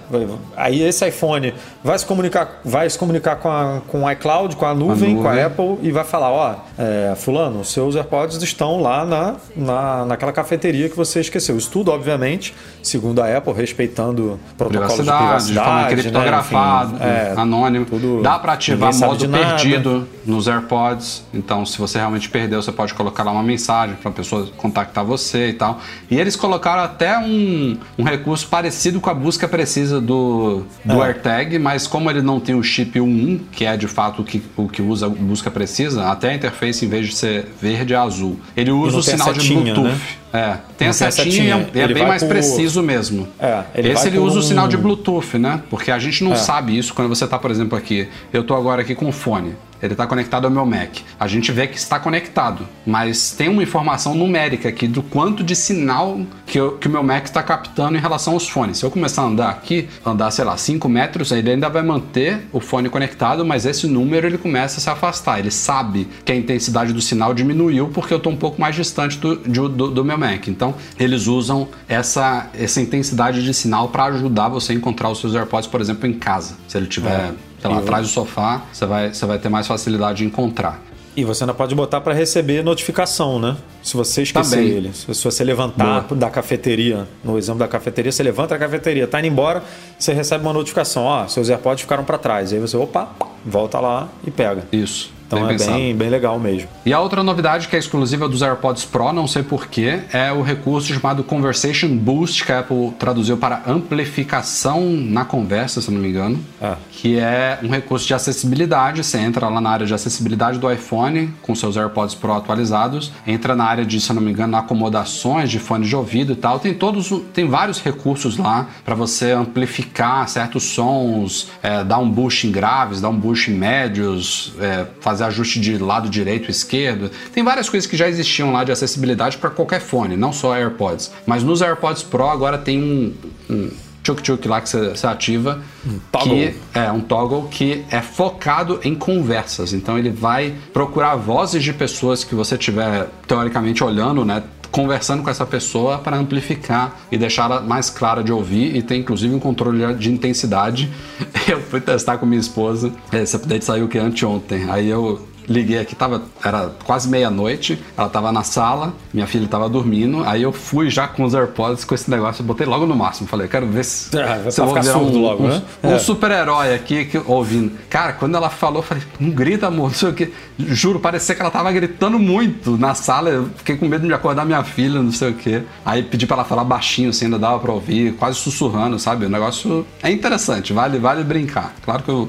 S2: Aí esse iPhone vai se comunicar, vai se comunicar com, a, com o iCloud, com a nuvem, com a
S1: nuvem.
S2: Apple e vai falar, ó, é, fulano, os seus AirPods estão lá na, na, naquela cafeteria que você esqueceu. Isso tudo, obviamente, segundo a Apple, respeitando protocolos
S1: Privacidade,
S2: de privacidade, né?
S1: criptografada,
S2: Enfim, é,
S1: anônimo.
S2: tudo-
S1: Dá para ativar modo perdido nos AirPods. Então, se você realmente perdeu, você pode colocar lá uma mensagem para a pessoa contactar você e tal. E eles colocaram até um, um recurso parecido com a busca precisa do, do
S2: É.
S1: AirTag, mas como ele não tem o chip 1, que é de fato o que, o que usa a busca precisa, até a interface, em vez de ser verde, é azul. Ele usa o sinal de
S2: setinha,
S1: Bluetooth.
S2: né?
S1: É, tem a setinha,
S2: setinha.
S1: e é
S2: Ele
S1: bem mais
S2: por-
S1: preciso mesmo.
S2: É, ele
S1: Esse ele
S2: por
S1: usa o sinal de Bluetooth, né? Porque a gente não
S2: É.
S1: sabe isso quando você tá, por exemplo, aqui. Eu tô agora aqui com o fone. Ele está conectado ao meu Mac. A gente vê que está conectado, mas tem uma informação numérica aqui do quanto de sinal que, eu- que o meu Mac está captando em relação aos fones. Se eu começar a andar aqui, andar, sei lá, 5 metros, ele ainda vai manter o fone conectado, mas esse número ele começa a se afastar. Ele sabe que a intensidade do sinal diminuiu porque eu estou um pouco mais distante do, do, do meu Mac. Então, eles usam essa, essa intensidade de sinal para ajudar você a encontrar os seus AirPods, por exemplo, em casa. Se ele tiver sei lá, atrás do sofá, você vai, você vai ter mais facilidade de encontrar.
S2: E você ainda pode botar para receber notificação, né? Se você esquecer
S1: Também.
S2: ele. Se você levantar da cafeteria, no exemplo da cafeteria, você levanta da cafeteria, tá indo embora, você recebe uma notificação, ó, seus AirPods ficaram para trás. Aí você, opa, volta lá e pega.
S1: Isso.
S2: Então
S1: bem
S2: é
S1: pensado.
S2: bem, bem legal mesmo.
S1: E a outra novidade que é exclusiva dos AirPods Pro, não sei porquê, é o recurso chamado Conversation Boost, que a Apple traduziu para amplificação na conversa, se não me engano.
S2: Ah.
S1: Que é um recurso de acessibilidade. Você entra lá na área de acessibilidade do iPhone com seus AirPods Pro atualizados, entra na área de, se eu não me engano, acomodações de fone de ouvido e tal. Tem todos, tem vários recursos lá para você amplificar certos sons, é, dar um boost em graves, dar um boost em médios, é, fazer ajuste de lado direito esquerdo. Tem várias coisas que já existiam lá de acessibilidade para qualquer fone, não só AirPods. Mas nos AirPods Pro agora tem um, um tchuk-tchuk lá que você, ativa.
S2: toggle.
S1: Que é um toggle que é focado em conversas. Então ele vai procurar vozes de pessoas que você tiver teoricamente olhando, né? Conversando com essa pessoa para amplificar e deixá-la mais clara de ouvir e tem inclusive um controle de intensidade. Eu fui testar com minha esposa. Esse update saiu que anteontem. Aí eu liguei aqui, tava, era quase meia-noite, ela tava na sala, minha filha tava dormindo, aí eu fui já com os AirPods com esse negócio, botei logo no máximo, falei, quero ver se,
S2: Ah, vai
S1: se eu vou virar um,
S2: logo,
S1: um,
S2: né?
S1: um
S2: É.
S1: super-herói aqui que, ouvindo. Cara, quando ela falou, eu falei, não grita, amor, não sei o que. Juro, parecia que ela tava gritando muito na sala, eu fiquei com medo de acordar minha filha, não sei o que. Aí pedi pra ela falar baixinho, assim, ainda dava pra ouvir, quase sussurrando, sabe? O negócio é interessante, vale, vale brincar. Claro que eu,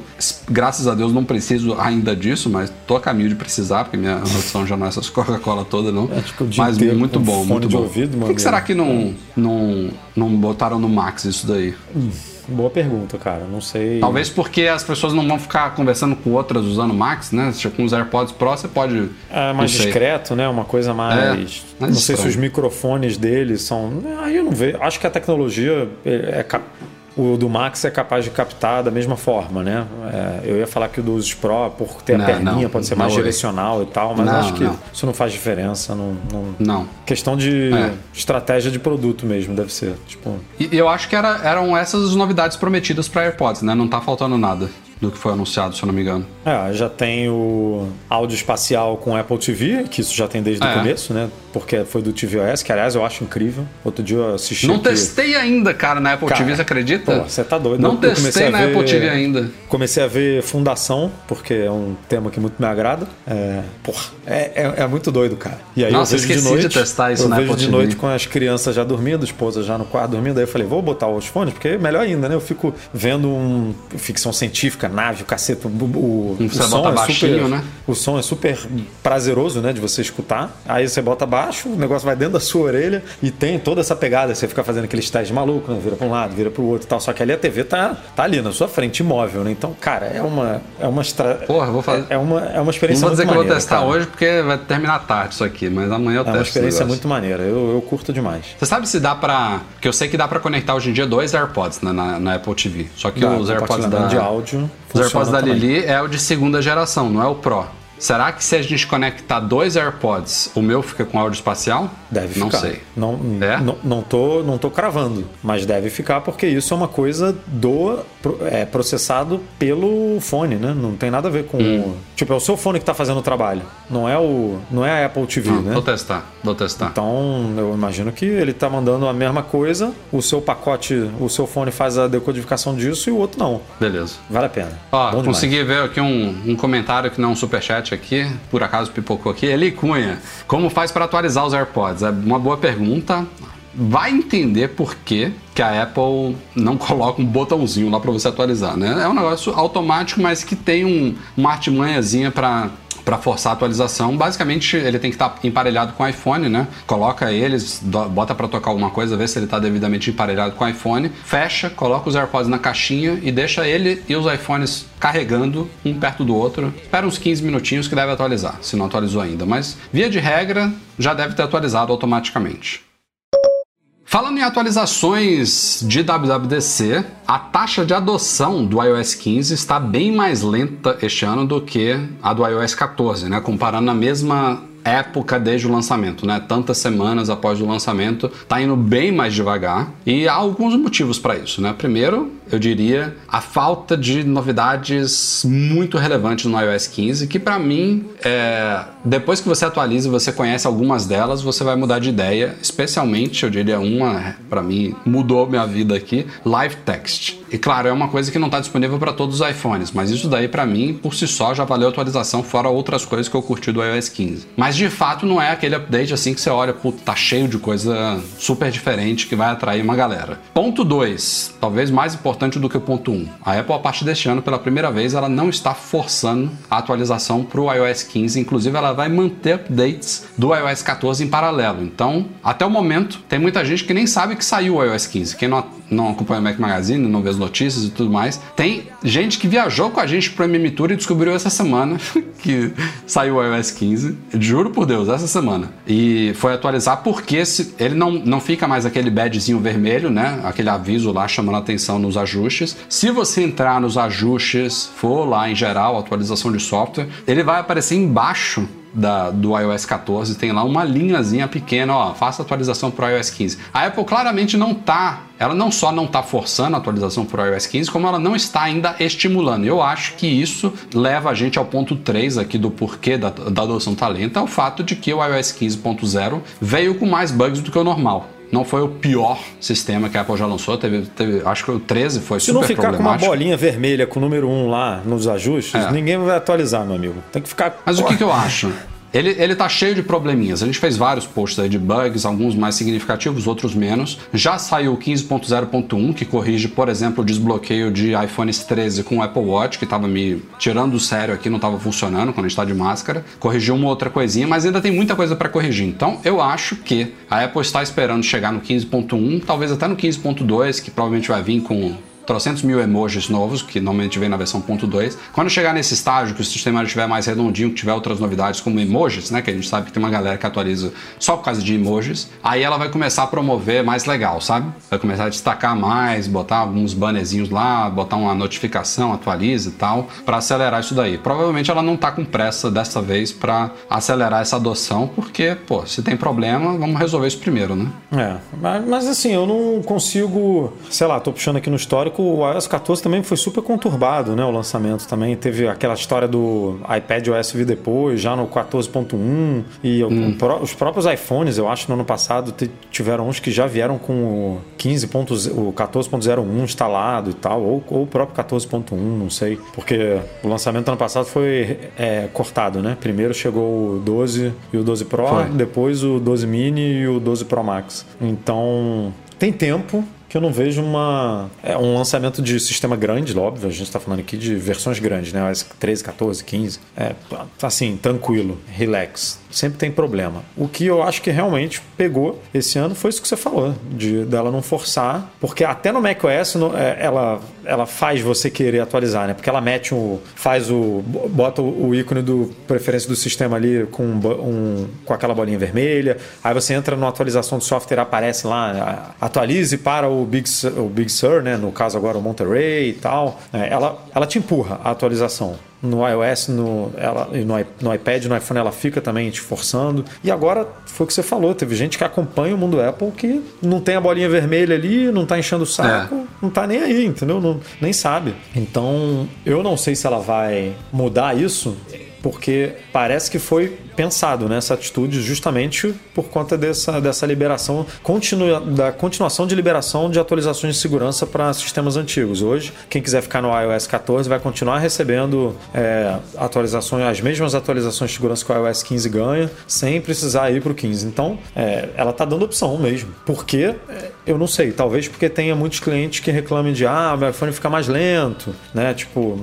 S1: graças a Deus, não preciso ainda disso, mas tô caminho de precisar, porque minha rotação já não é essas Coca-Cola toda, não.
S2: É, tipo,
S1: mas muito bom, muito bom.
S2: ouvido,
S1: Por que, que será que não, não, não botaram no Max isso daí?
S2: Boa pergunta, cara. Não sei.
S1: Talvez porque as pessoas não vão ficar conversando com outras usando Max, né? Se Com os AirPods Pro você pode.
S2: É mais discreto, né? Uma coisa mais.
S1: É, mais
S2: não sei se
S1: estranho.
S2: os microfones deles são. Aí eu não vejo. Acho que a tecnologia é, é O do Max é capaz de captar da mesma forma, né? É, eu ia falar que o dos Pro, por ter
S1: Não,
S2: a perninha,
S1: não,
S2: pode ser mais
S1: é.
S2: direcional e tal, mas
S1: Não,
S2: acho que isso não faz diferença. Não, não-
S1: Não.
S2: Questão de
S1: É.
S2: estratégia de produto mesmo, deve ser. Tipo,
S1: E eu acho que era- eram essas as novidades prometidas para AirPods, né? Não tá faltando nada do que foi anunciado, se eu não me engano.
S2: É, já tem o áudio espacial com Apple TV, que isso já tem desde o
S1: É.
S2: começo, né? Porque foi do tvOS, que aliás eu acho incrível. Outro dia eu assisti.
S1: Não
S2: aqui-
S1: testei ainda, cara, na Apple
S2: Cara,
S1: TV, você acredita?
S2: Pô, você tá doido.
S1: Não
S2: Eu
S1: testei na
S2: ver-
S1: Apple TV ainda.
S2: Comecei a ver Fundação, porque é um tema que muito me agrada. É, porra, é, é, é muito doido, cara. E aí
S1: Nossa,
S2: eu vejo de
S1: de
S2: noite.
S1: testar isso
S2: eu
S1: na
S2: vejo
S1: Apple
S2: de
S1: TV.
S2: noite com as crianças já dormindo, a esposa já no quarto dormindo. Aí eu falei, vou botar os fones, porque é melhor ainda, né? Eu fico vendo um ficção científica, nave, o cacete, o, o, o som é
S1: baixinho,
S2: super,
S1: né?
S2: O som é super prazeroso, né, de você escutar. Aí você bota baixo, o negócio vai dentro da sua orelha e tem toda essa pegada. Você fica fazendo aqueles testes malucos, né? Vira pra um lado, vira pro outro e tal. Só que ali a TV tá, tá ali na sua frente, imóvel, né? Então, cara, é uma. É uma extra...
S1: Porra, vou fazer-
S2: É, é uma, é uma
S1: Não
S2: experiência
S1: vou dizer
S2: muito
S1: que eu vou testar
S2: cara.
S1: hoje, porque vai terminar tarde isso aqui, mas amanhã eu
S2: É
S1: testo.
S2: uma
S1: esse
S2: experiência muito maneira. Eu, eu curto demais.
S1: Você sabe se dá pra. Que eu sei que dá pra conectar hoje em dia dois AirPods né, na, na Apple TV. Só que
S2: Dá,
S1: os AirPods da.
S2: de áudio
S1: Os AirPods
S2: funciona
S1: da
S2: também.
S1: Lili é o de segunda geração, não é o Pro. Será que se a gente conectar dois AirPods, o meu fica com áudio espacial?
S2: Deve
S1: Não
S2: ficar.
S1: sei.
S2: Não,
S1: É?
S2: não, não, tô, não tô cravando, mas deve ficar porque isso é uma coisa do é processado pelo fone, né? Não tem nada a ver com.
S1: Hum.
S2: Tipo, é o seu fone que tá fazendo o trabalho. Não é o. Não é a Apple TV,
S1: Ah,
S2: né?
S1: Vou testar, vou testar.
S2: Então, eu imagino que ele tá mandando a mesma coisa, o seu pacote, o seu fone faz a decodificação disso e o outro não.
S1: Beleza.
S2: Vale a pena.
S1: Ó, consegui ver aqui um, um comentário que não é um superchat aqui, por acaso pipocou aqui. Eli Cunha, como faz para atualizar os AirPods? É uma boa pergunta. Vai entender por que, a Apple não coloca um botãozinho lá para você atualizar, né? É um negócio automático, mas que tem um, uma artimanhazinha para para forçar a atualização, basicamente ele tem que estar emparelhado com o iPhone, né? Coloca eles, bota para tocar alguma coisa, vê se ele está devidamente emparelhado com o iPhone, fecha, coloca os AirPods na caixinha e deixa ele e os iPhones carregando um perto do outro. Espera uns 15 minutinhos que deve atualizar, se não atualizou ainda, mas via de regra já deve ter atualizado automaticamente. Falando em atualizações de WWDC, a taxa de adoção do iOS 15 está bem mais lenta este ano do que a do iOS 14, né? Comparando a mesma época desde o lançamento, né? Tantas semanas após o lançamento, tá indo bem mais devagar e há alguns motivos para isso, né? Primeiro, eu diria a falta de novidades muito relevantes no iOS 15, que para mim, é, depois que você atualiza e você conhece algumas delas, você vai mudar de ideia, especialmente, eu diria uma, para mim, mudou minha vida aqui, Live Text. E claro, é uma coisa que não está disponível para todos os iPhones, mas isso daí para mim, por si só, já valeu a atualização, fora outras coisas que eu curti do iOS 15. Mas de fato não é aquele update assim que você olha, puta, tá cheio de coisa super diferente que vai atrair uma galera. Ponto 2, talvez mais importante do que o ponto 1. Um. A Apple, a partir deste ano, pela primeira vez, ela não está forçando a atualização para o iOS 15, inclusive ela vai manter updates do iOS 14 em paralelo. Então, até o momento, tem muita gente que nem sabe que saiu o iOS 15. Quem não, não acompanha o Mac Magazine, não vê as notícias e tudo mais, tem gente que viajou com a gente pro MM Tour e descobriu essa semana que saiu o iOS 15. Juro por Deus, essa semana. E foi atualizar porque ele não, não fica mais aquele badgezinho vermelho, né? Aquele aviso lá chamando atenção nos ajustes. Se você entrar nos ajustes, for lá em geral, atualização de software, ele vai aparecer embaixo da, do iOS 14 tem lá uma linhazinha pequena, ó, faça atualização para o iOS 15. A Apple claramente não tá, ela não só não está forçando a atualização para o iOS 15, como ela não está ainda estimulando. Eu acho que isso leva a gente ao ponto 3 aqui do porquê da, da adoção tá lenta, é o fato de que o iOS 15.0 veio com mais bugs do que o normal. Não foi o pior sistema que a Apple já lançou. Teve, teve acho que o 13 foi
S2: Se
S1: super
S2: não ficar com uma
S1: problemático.
S2: bolinha vermelha com o número 1 lá nos ajustes,
S1: É.
S2: ninguém vai atualizar, meu amigo. Tem que ficar.
S1: Mas o que, que eu acho? Ele, ele tá cheio de probleminhas. A gente fez vários posts aí de bugs, alguns mais significativos, outros menos. Já saiu o 15.0.1, que corrige, por exemplo, o desbloqueio de iPhones 13 com o Apple Watch, que tava me tirando do sério aqui, não tava funcionando quando a gente tá de máscara. Corrigiu uma outra coisinha, mas ainda tem muita coisa para corrigir. Então, eu acho que a Apple está esperando chegar no 15.1, talvez até no 15.2, que provavelmente vai vir com trocentos mil emojis novos, que normalmente vem na versão ponto .2. Quando chegar nesse estágio, que o sistema estiver mais redondinho, que tiver outras novidades como emojis, né, que a gente sabe que tem uma galera que atualiza só por causa de emojis, aí ela vai começar a promover mais legal, sabe? Vai começar a destacar mais, botar alguns bannerzinhos lá, botar uma notificação, atualiza e tal, para acelerar isso daí. Provavelmente ela não tá com pressa dessa vez para acelerar essa adoção, porque, pô, se tem problema, vamos resolver isso primeiro, né?
S2: É, mas assim, eu não consigo. Sei lá, tô puxando aqui no histórico, o iOS 14 também foi super conturbado, né? O lançamento também. Teve aquela história do iPad OS vir depois, já no 14.1. E pró- os próprios iPhones, eu acho, no ano passado, tiveram uns que já vieram com o 15. o 14.01 instalado e tal, ou, ou o próprio 14.1, não sei. Porque o lançamento do ano passado foi é, cortado, né? Primeiro chegou o 12 e o 12 Pro,
S1: Foi.
S2: depois o 12 mini e o 12 Pro Max. Então, tem tempo que eu não vejo uma é um lançamento de sistema grande, óbvio, a gente está falando aqui de versões grandes, né? OS 13, 14, 15. É, assim, tranquilo, relax. Sempre tem problema. O que eu acho que realmente pegou esse ano foi isso que você falou, de dela não forçar, porque até no macOS no- é, ela ela faz você querer atualizar, né? Porque ela mete o faz o bota o ícone do preferência do sistema ali com um, com aquela bolinha vermelha. Aí você entra na atualização do software, aparece lá, atualize para o Big o Big Sur, né? No caso agora o Monterey e tal. É, ela ela te empurra a atualização. No iOS, no, ela, no, no iPad, no iPhone, ela fica também te forçando. E agora, foi o que você falou, teve gente que acompanha o mundo Apple que não tem a bolinha vermelha ali, não tá enchendo o saco. não tá nem aí, entendeu? Não, nem sabe. Então, eu não sei se ela vai mudar isso, porque parece que foi pensado nessa atitude justamente por conta dessa, dessa liberação, continua, da continuação de liberação de atualizações de segurança para sistemas antigos. Hoje, quem quiser ficar no iOS 14 vai continuar recebendo é, atualizações, as mesmas atualizações de segurança que o iOS 15 ganha, sem precisar ir para o 15. Então, é, ela está dando opção mesmo. Por quê? É, eu não sei. Talvez porque tenha muitos clientes que reclamem de ah, meu iPhone fica mais lento, né? Tipo.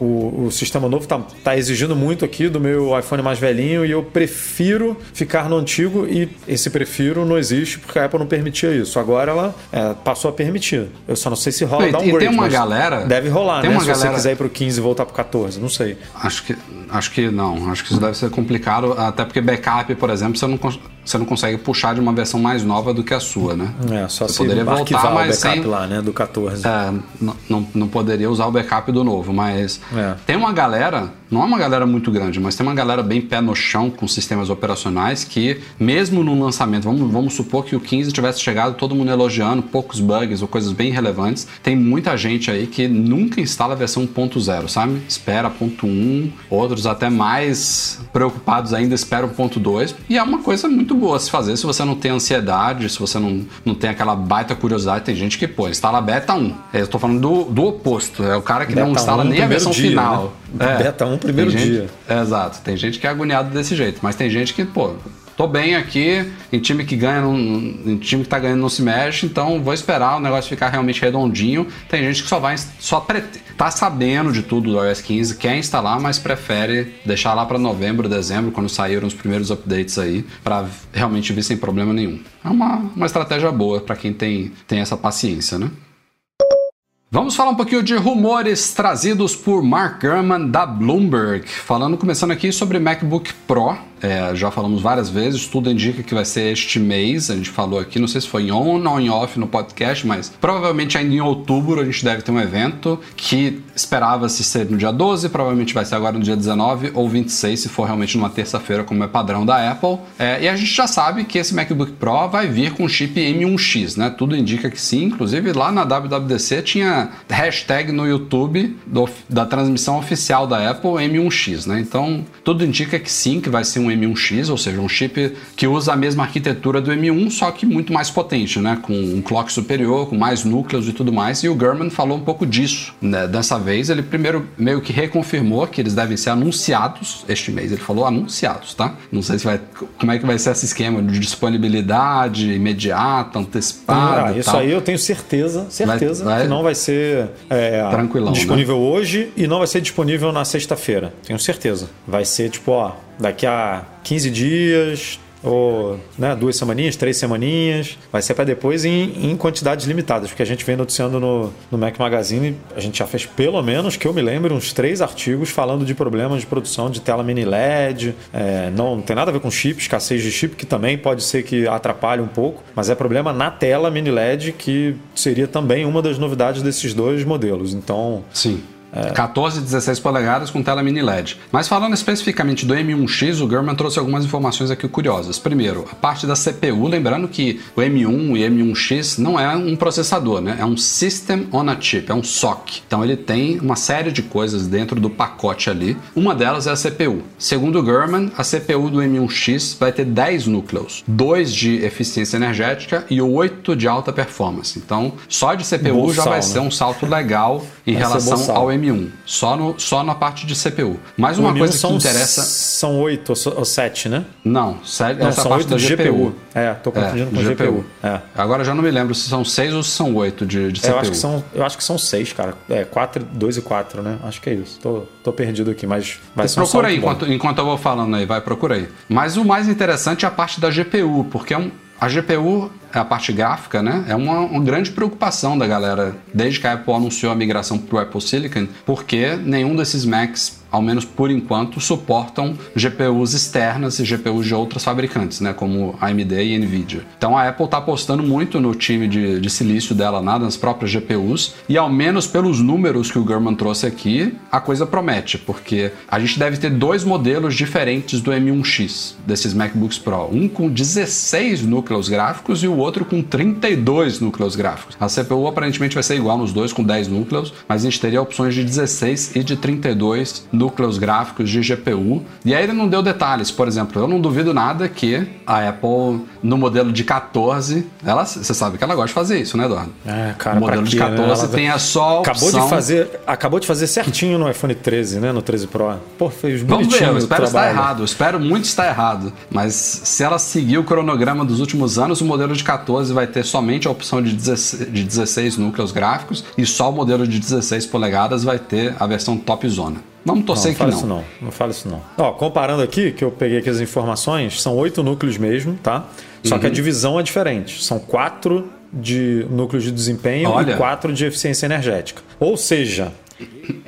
S2: O, o sistema novo está tá exigindo muito aqui do meu iPhone mais velhinho e eu prefiro ficar no antigo e esse prefiro não existe porque a Apple não permitia isso. Agora ela é, passou a permitir. Eu só não sei se rola
S1: e- e
S2: downgrade.
S1: tem uma galera-
S2: Deve rolar, né? Se você
S1: galera-
S2: quiser ir pro 15 e voltar pro 14, não sei.
S1: Acho que, acho que não. Acho que isso deve ser complicado, até porque backup, por exemplo, você não, cons- você não consegue puxar de uma versão mais nova do que a sua, né?
S2: É, só
S1: Você
S2: se
S1: poderia voltar,
S2: o backup
S1: sem-
S2: lá, né? Do 14.
S1: É, n- não, não poderia usar o backup do novo, mas
S2: É.
S1: tem uma galera, não é uma galera muito grande, mas tem uma galera bem pé no chão com sistemas operacionais que, mesmo no lançamento, vamos, vamos supor que o 15 tivesse chegado, todo mundo elogiando, poucos bugs ou coisas bem relevantes, tem muita gente aí que nunca instala a versão 1.0, sabe? Espera ponto 1, outros até mais preocupados ainda esperam ponto 2, e é uma coisa muito boa a se fazer se você não tem ansiedade, se você não, não tem aquela baita curiosidade. Tem gente que, pô, instala beta 1. Eu tô falando do, do oposto, é o cara que não
S2: Beta
S1: instala
S2: 1
S1: nem a versão
S2: dia,
S1: final.
S2: né?
S1: É.
S2: Beta 1 primeiro
S1: gente-
S2: dia.
S1: Exato. Tem gente que é agoniado desse jeito, mas tem gente que, pô, tô bem aqui, em time que ganha, não, em time que tá ganhando não se mexe, então vou esperar o negócio ficar realmente redondinho. Tem gente que só vai, só prete- tá sabendo de tudo do iOS 15, quer instalar, mas prefere deixar lá para novembro, dezembro, quando saíram os primeiros updates aí, para realmente vir sem problema nenhum. É uma, uma estratégia boa para quem tem, tem essa paciência, né? Vamos falar um pouquinho de rumores trazidos por Mark Gurman da Bloomberg. Falando, começando aqui sobre MacBook Pro. É, já falamos várias vezes, tudo indica que vai ser este mês. A gente falou aqui, não sei se foi em on ou em off no podcast, mas provavelmente ainda em outubro a gente deve ter um evento que esperava-se ser no dia 12, provavelmente vai ser agora no dia 19 ou 26, se for realmente numa terça-feira, como é padrão da Apple. É, e a gente já sabe que esse MacBook Pro vai vir com chip M1X, né? Tudo indica que sim. Inclusive lá na WWDC tinha hashtag no YouTube do- da transmissão oficial da Apple M1X, né? Então tudo indica que sim, que vai ser um M1X, ou seja, um chip que usa a mesma arquitetura do M1, só que muito mais potente, né? Com um clock superior, com mais núcleos e tudo mais. E o Gurman falou um pouco disso. Né? Dessa vez ele primeiro meio que reconfirmou que eles devem ser anunciados este mês. Ele falou anunciados, tá? Não sei se vai como é que vai ser esse esquema de disponibilidade imediata, antecipada.
S2: Ah, isso
S1: tal.
S2: aí eu tenho certeza, certeza
S1: Vai- vai-
S2: que não vai ser é,
S1: né?
S2: disponível hoje e não vai ser disponível na sexta-feira. Tenho certeza. Vai ser tipo, ó, daqui a 15 dias ou né, duas semaninhas, três semaninhas. Vai ser para depois em, em quantidades limitadas, porque a gente vem noticiando no, no Mac Magazine, a gente já fez pelo menos que eu me lembre uns três artigos falando de problemas de produção de tela mini LED. É, não, não tem nada a ver com chip, escassez de chip, que também pode ser que atrapalhe um pouco, mas é problema na tela mini LED, que seria também uma das novidades desses dois modelos. Então,
S1: Sim. 14 e 16 polegadas com tela mini LED. Mas falando especificamente do M1X, o Gurman trouxe algumas informações aqui curiosas. Primeiro, a parte da CPU, lembrando que o M1 e M1X não é um processador, né? É um System on a Chip, é um SoC. Então ele tem uma série de coisas dentro do pacote ali. Uma delas é a CPU. Segundo o Gurman, a CPU do M1X vai ter 10 núcleos, 2 de eficiência energética e 8 de alta performance. Então, só de CPU já vai
S2: né?
S1: ser um salto legal em
S2: Vai
S1: relação ao M1, só, no, só na parte de CPU. Mais uma
S2: M1
S1: coisa que interessa.
S2: São oito ou sete, né?
S1: Não, sério,
S2: Não,
S1: essa
S2: são
S1: parte
S2: oito
S1: da
S2: de
S1: GPU.
S2: GPU. É, tô confundindo com GPU. É.
S1: Agora já não me lembro se são 6 ou se são 8 de, de CPU.
S2: Eu acho, que são, eu acho que são seis, cara. É, quatro, dois e quatro, né? Acho que é isso. Tô, tô perdido aqui, mas vai ser
S1: Procura aí
S2: bom.
S1: enquanto, enquanto eu vou falando aí, vai, procura aí. Mas o mais interessante é a parte da GPU, porque é um, a GPU, a parte gráfica, né? É uma, uma grande preocupação da galera desde que a Apple anunciou a migração para o Apple Silicon, porque nenhum desses Macs ao menos por enquanto, suportam GPUs externas e GPUs de outros fabricantes, né, como AMD e Nvidia. Então a Apple está apostando muito no time de, de silício dela lá, nas próprias GPUs, e ao menos pelos números que o German trouxe aqui, a coisa promete, porque a gente deve ter dois modelos diferentes do M1X, desses MacBooks Pro. Um com 16 núcleos gráficos e o outro com 32 núcleos gráficos. A CPU aparentemente vai ser igual nos dois, com 10 núcleos, mas a gente teria opções de 16 e de 32 núcleos gráficos de GPU. E aí ele não deu detalhes, por exemplo, eu não duvido nada que a Apple, no modelo de 14, ela, você sabe que ela gosta de fazer isso, né, Eduardo?
S2: É, cara,
S1: o modelo de
S2: quê, né?
S1: 14
S2: Ela
S1: tenha só
S2: Acabou de fazer, acabou de fazer certinho no iPhone 13, né, no 13 Pro. Pô, fez
S1: Vamos ver, eu espero estar errado, eu espero muito estar errado. Mas se ela seguir o cronograma dos últimos anos, o modelo de 14 vai ter somente a opção de 16, de 16 núcleos gráficos e só o modelo de 16 polegadas vai ter a versão top zona. Vamos
S2: Não,
S1: torcer
S2: não
S1: que
S2: fala
S1: não.
S2: isso não. Não fala isso não. Ó, comparando aqui, que eu peguei aqui as informações, são oito núcleos mesmo, tá? Só
S1: Uhum.
S2: que a divisão é diferente. São quatro de núcleos de desempenho
S1: Olha.
S2: e quatro de eficiência energética. Ou seja,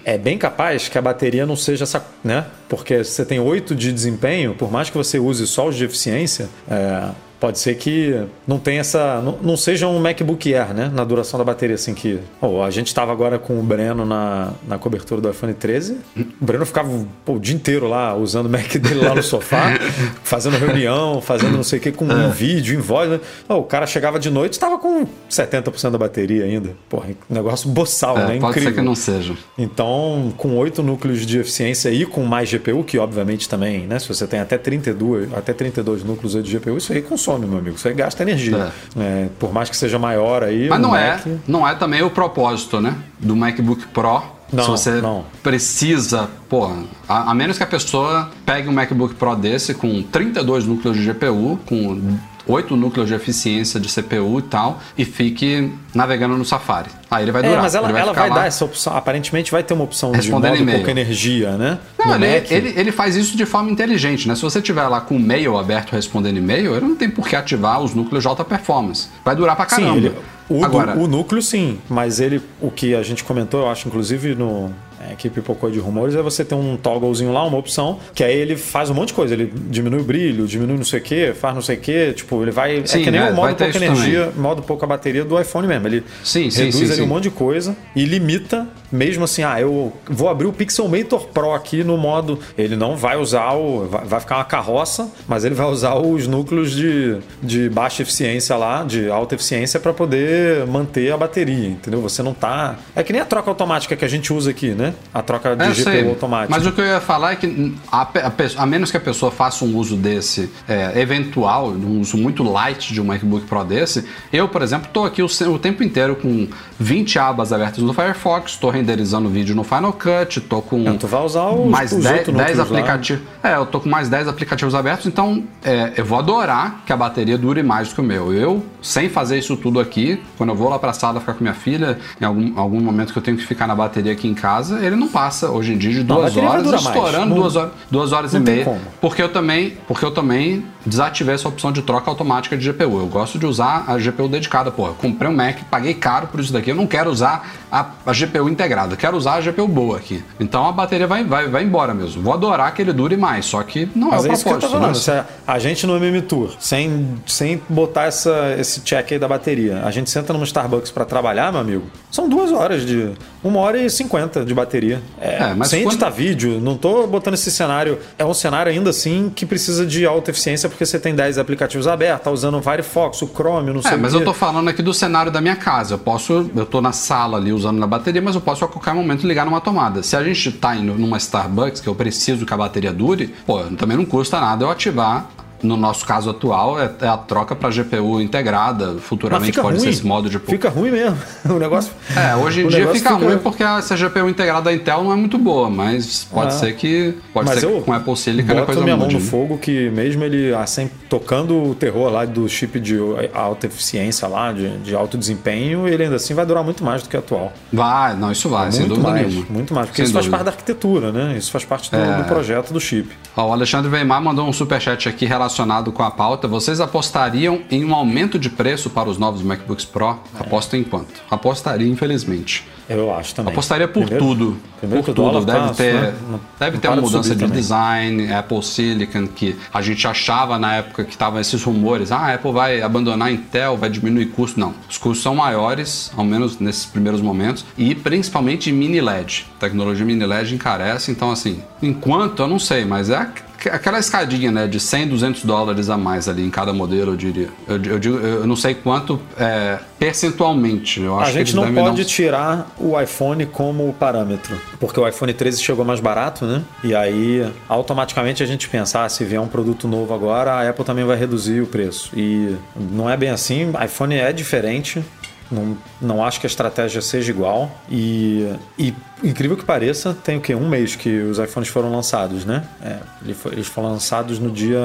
S2: é bem capaz que a bateria não seja essa, né? Porque você tem oito de desempenho, por mais que você use só os de eficiência, é, pode ser que não tenha essa, não, não seja um MacBook Air, né? Na duração da bateria, assim que, Ó, a gente estava agora com o Breno na, na cobertura do iPhone 13. O Breno ficava pô, o dia inteiro lá usando o Mac dele lá no sofá, fazendo reunião, fazendo não sei o que com
S1: É.
S2: um vídeo em voz. Né? Ó, o cara chegava de noite, estava com 70% da bateria ainda. Porra, negócio boçal,
S1: É,
S2: né?
S1: pode
S2: Incrível.
S1: ser que não seja.
S2: Então, com oito núcleos de eficiência e com mais GPU, que obviamente também, né? Se você tem até 32, até 32 núcleos de GPU, isso aí consome, meu amigo. Aí gasta energia. É, por mais que seja maior aí.
S1: Mas não
S2: Mac-
S1: é, não é também o propósito, né? Do MacBook Pro.
S2: Não,
S1: se você
S2: não.
S1: precisa, porra, a, a menos que a pessoa pegue um MacBook Pro desse com 32 núcleos de GPU, com 8 núcleos de eficiência de CPU e tal, e fique navegando no Safari. Aí ele vai
S2: É,
S1: durar.
S2: mas ela,
S1: ele vai,
S2: ela vai
S1: lá.
S2: dar essa opção. Aparentemente vai ter uma opção de
S1: Respondendo
S2: modo pouca energia, né?
S1: Não, ele, ele, ele faz isso de forma inteligente, né? Se você tiver lá com o mail aberto respondendo e-mail, ele não tem por que ativar os núcleos de alta performance. Vai durar pra caramba.
S2: Sim, ele, o,
S1: Agora,
S2: o núcleo sim, mas ele, o que a gente comentou, eu acho, inclusive no é, que pipocou de rumores, é você ter um togglezinho lá, uma opção, que aí ele faz um monte de coisa. Ele diminui o brilho, diminui não sei o que, faz não sei o que, tipo, ele vai.
S1: Sim,
S2: é que nem
S1: né?
S2: o modo pouca energia, modo pouca bateria do iPhone mesmo. Ele
S1: Sim,
S2: reduz
S1: sim,
S2: ali um monte de coisa e limita, mesmo assim, ah, eu vou abrir o Pixelmator Pro aqui no modo. Ele não vai usar o. Vai, vai ficar uma carroça, mas ele vai usar os núcleos de, de baixa eficiência lá, de alta eficiência, para poder manter a bateria, entendeu? Você não tá. É que nem a troca automática que a gente usa aqui, né? A troca de
S1: É,
S2: GPU
S1: sei.
S2: automática.
S1: Mas o que eu ia falar é que, a, a a menos que a pessoa faça um uso desse é, eventual, um uso muito light de um MacBook Pro desse, eu, por exemplo, estou aqui o, o tempo inteiro com 20 abas abertas no Firefox, estou renderizando vídeo no Final Cut, estou com
S2: tu vai usar os-
S1: mais
S2: os
S1: 10,
S2: outros
S1: 10
S2: núcleos lá.
S1: aplicativos. É, eu tô com mais 10 aplicativos abertos, então é, eu vou adorar que a bateria dure mais do que o meu. Eu, sem fazer isso tudo aqui, quando eu vou lá pra sala ficar com minha filha, em algum, algum momento que eu tenho que ficar na bateria aqui em casa, ele não passa hoje em dia de
S2: Não,
S1: duas
S2: vai
S1: horas, estourando
S2: Não-
S1: duas horas, duas horas e
S2: não tem
S1: meia.
S2: como.
S1: Porque eu também, porque eu também desativei essa opção de troca automática de GPU. Eu gosto de usar a GPU dedicada. Eu comprei um Mac, paguei caro por isso daqui. Eu não quero usar a, a GPU integrada, quero usar a GPU boa aqui. Então a bateria vai, vai, vai embora mesmo. Vou adorar que ele dure mais, só que não
S2: Mas
S1: é
S2: é
S1: o
S2: isso que eu falando.
S1: né?
S2: Se a- gente no MM Tour, sem, sem botar essa, esse check aí da bateria, a gente senta numa Starbucks pra trabalhar, meu amigo, são duas horas de. Uma hora e cinquenta de bateria. É,
S1: É, mas
S2: sem
S1: quando-
S2: editar vídeo, não tô botando esse cenário. É um cenário ainda assim que precisa de alta eficiência porque você tem 10 aplicativos abertos, tá usando o Firefox, o Chrome, não sei
S1: É,
S2: o
S1: mas eu tô falando aqui do cenário da minha casa. Eu posso, eu tô na sala ali usando na bateria, mas eu posso a qualquer momento ligar numa tomada. Se a gente tá indo numa Starbucks, que eu preciso que a bateria dure, pô, também não custa nada eu ativar. No nosso caso atual, é, é a troca para GPU integrada. Futuramente
S2: fica
S1: pode
S2: ruim.
S1: ser esse modo de.
S2: Fica ruim mesmo. O negócio.
S1: É, hoje em dia
S2: negócio
S1: fica, ruim porque essa GPU integrada da Intel não é muito boa, mas pode
S2: Ah.
S1: ser que. Pode
S2: Mas
S1: ser que com Apple Silicon a coisa
S2: minha
S1: mude.
S2: mão no
S1: né?
S2: fogo que mesmo ele assim, tocando o terror lá do chip de alta eficiência lá, de, de alto desempenho, ele ainda assim vai durar muito mais do que o atual.
S1: Vai, não, isso vai, sem
S2: muito
S1: dúvida
S2: mais,
S1: nenhuma.
S2: muito mais. Porque
S1: Sem
S2: isso faz
S1: dúvida.
S2: parte da arquitetura, né? Isso faz parte do,
S1: É.
S2: do projeto do chip.
S1: Ó, o Alexandre Weimar mandou um superchat aqui relacionado com a pauta. Vocês apostariam em um aumento de preço para os novos MacBooks Pro? Aposto em quanto? Apostaria, infelizmente.
S2: Eu acho também.
S1: Apostaria por
S2: Primeiro-
S1: tudo.
S2: primeiro
S1: por tudo. Deve
S2: tá,
S1: ter,
S2: né, não-
S1: deve
S2: não
S1: ter uma
S2: de
S1: mudança de
S2: também.
S1: design, Apple Silicon, que a gente achava na época que estavam esses rumores, ah, a Apple vai abandonar a Intel, vai diminuir custo. Não, os custos são maiores, ao menos nesses primeiros momentos, e principalmente mini LED. Tecnologia mini LED encarece, então assim, enquanto, eu não sei, mas é aquela escadinha, né, de 100, 200 dólares a mais ali em cada modelo, eu diria. Eu, eu digo, eu não sei quanto é, percentualmente, eu acho
S2: A
S1: que
S2: gente
S1: eles
S2: não pode
S1: um-
S2: tirar o iPhone como parâmetro, porque o iPhone 13 chegou mais barato, né? E aí, automaticamente a gente pensa, ah, se vier um produto novo agora, a Apple também vai reduzir o preço. E não é bem assim, iPhone é diferente. Não, não acho que a estratégia seja igual. E, e incrível que pareça, tem o quê? Um mês que os iPhones foram lançados, né? É, eles foram lançados no dia.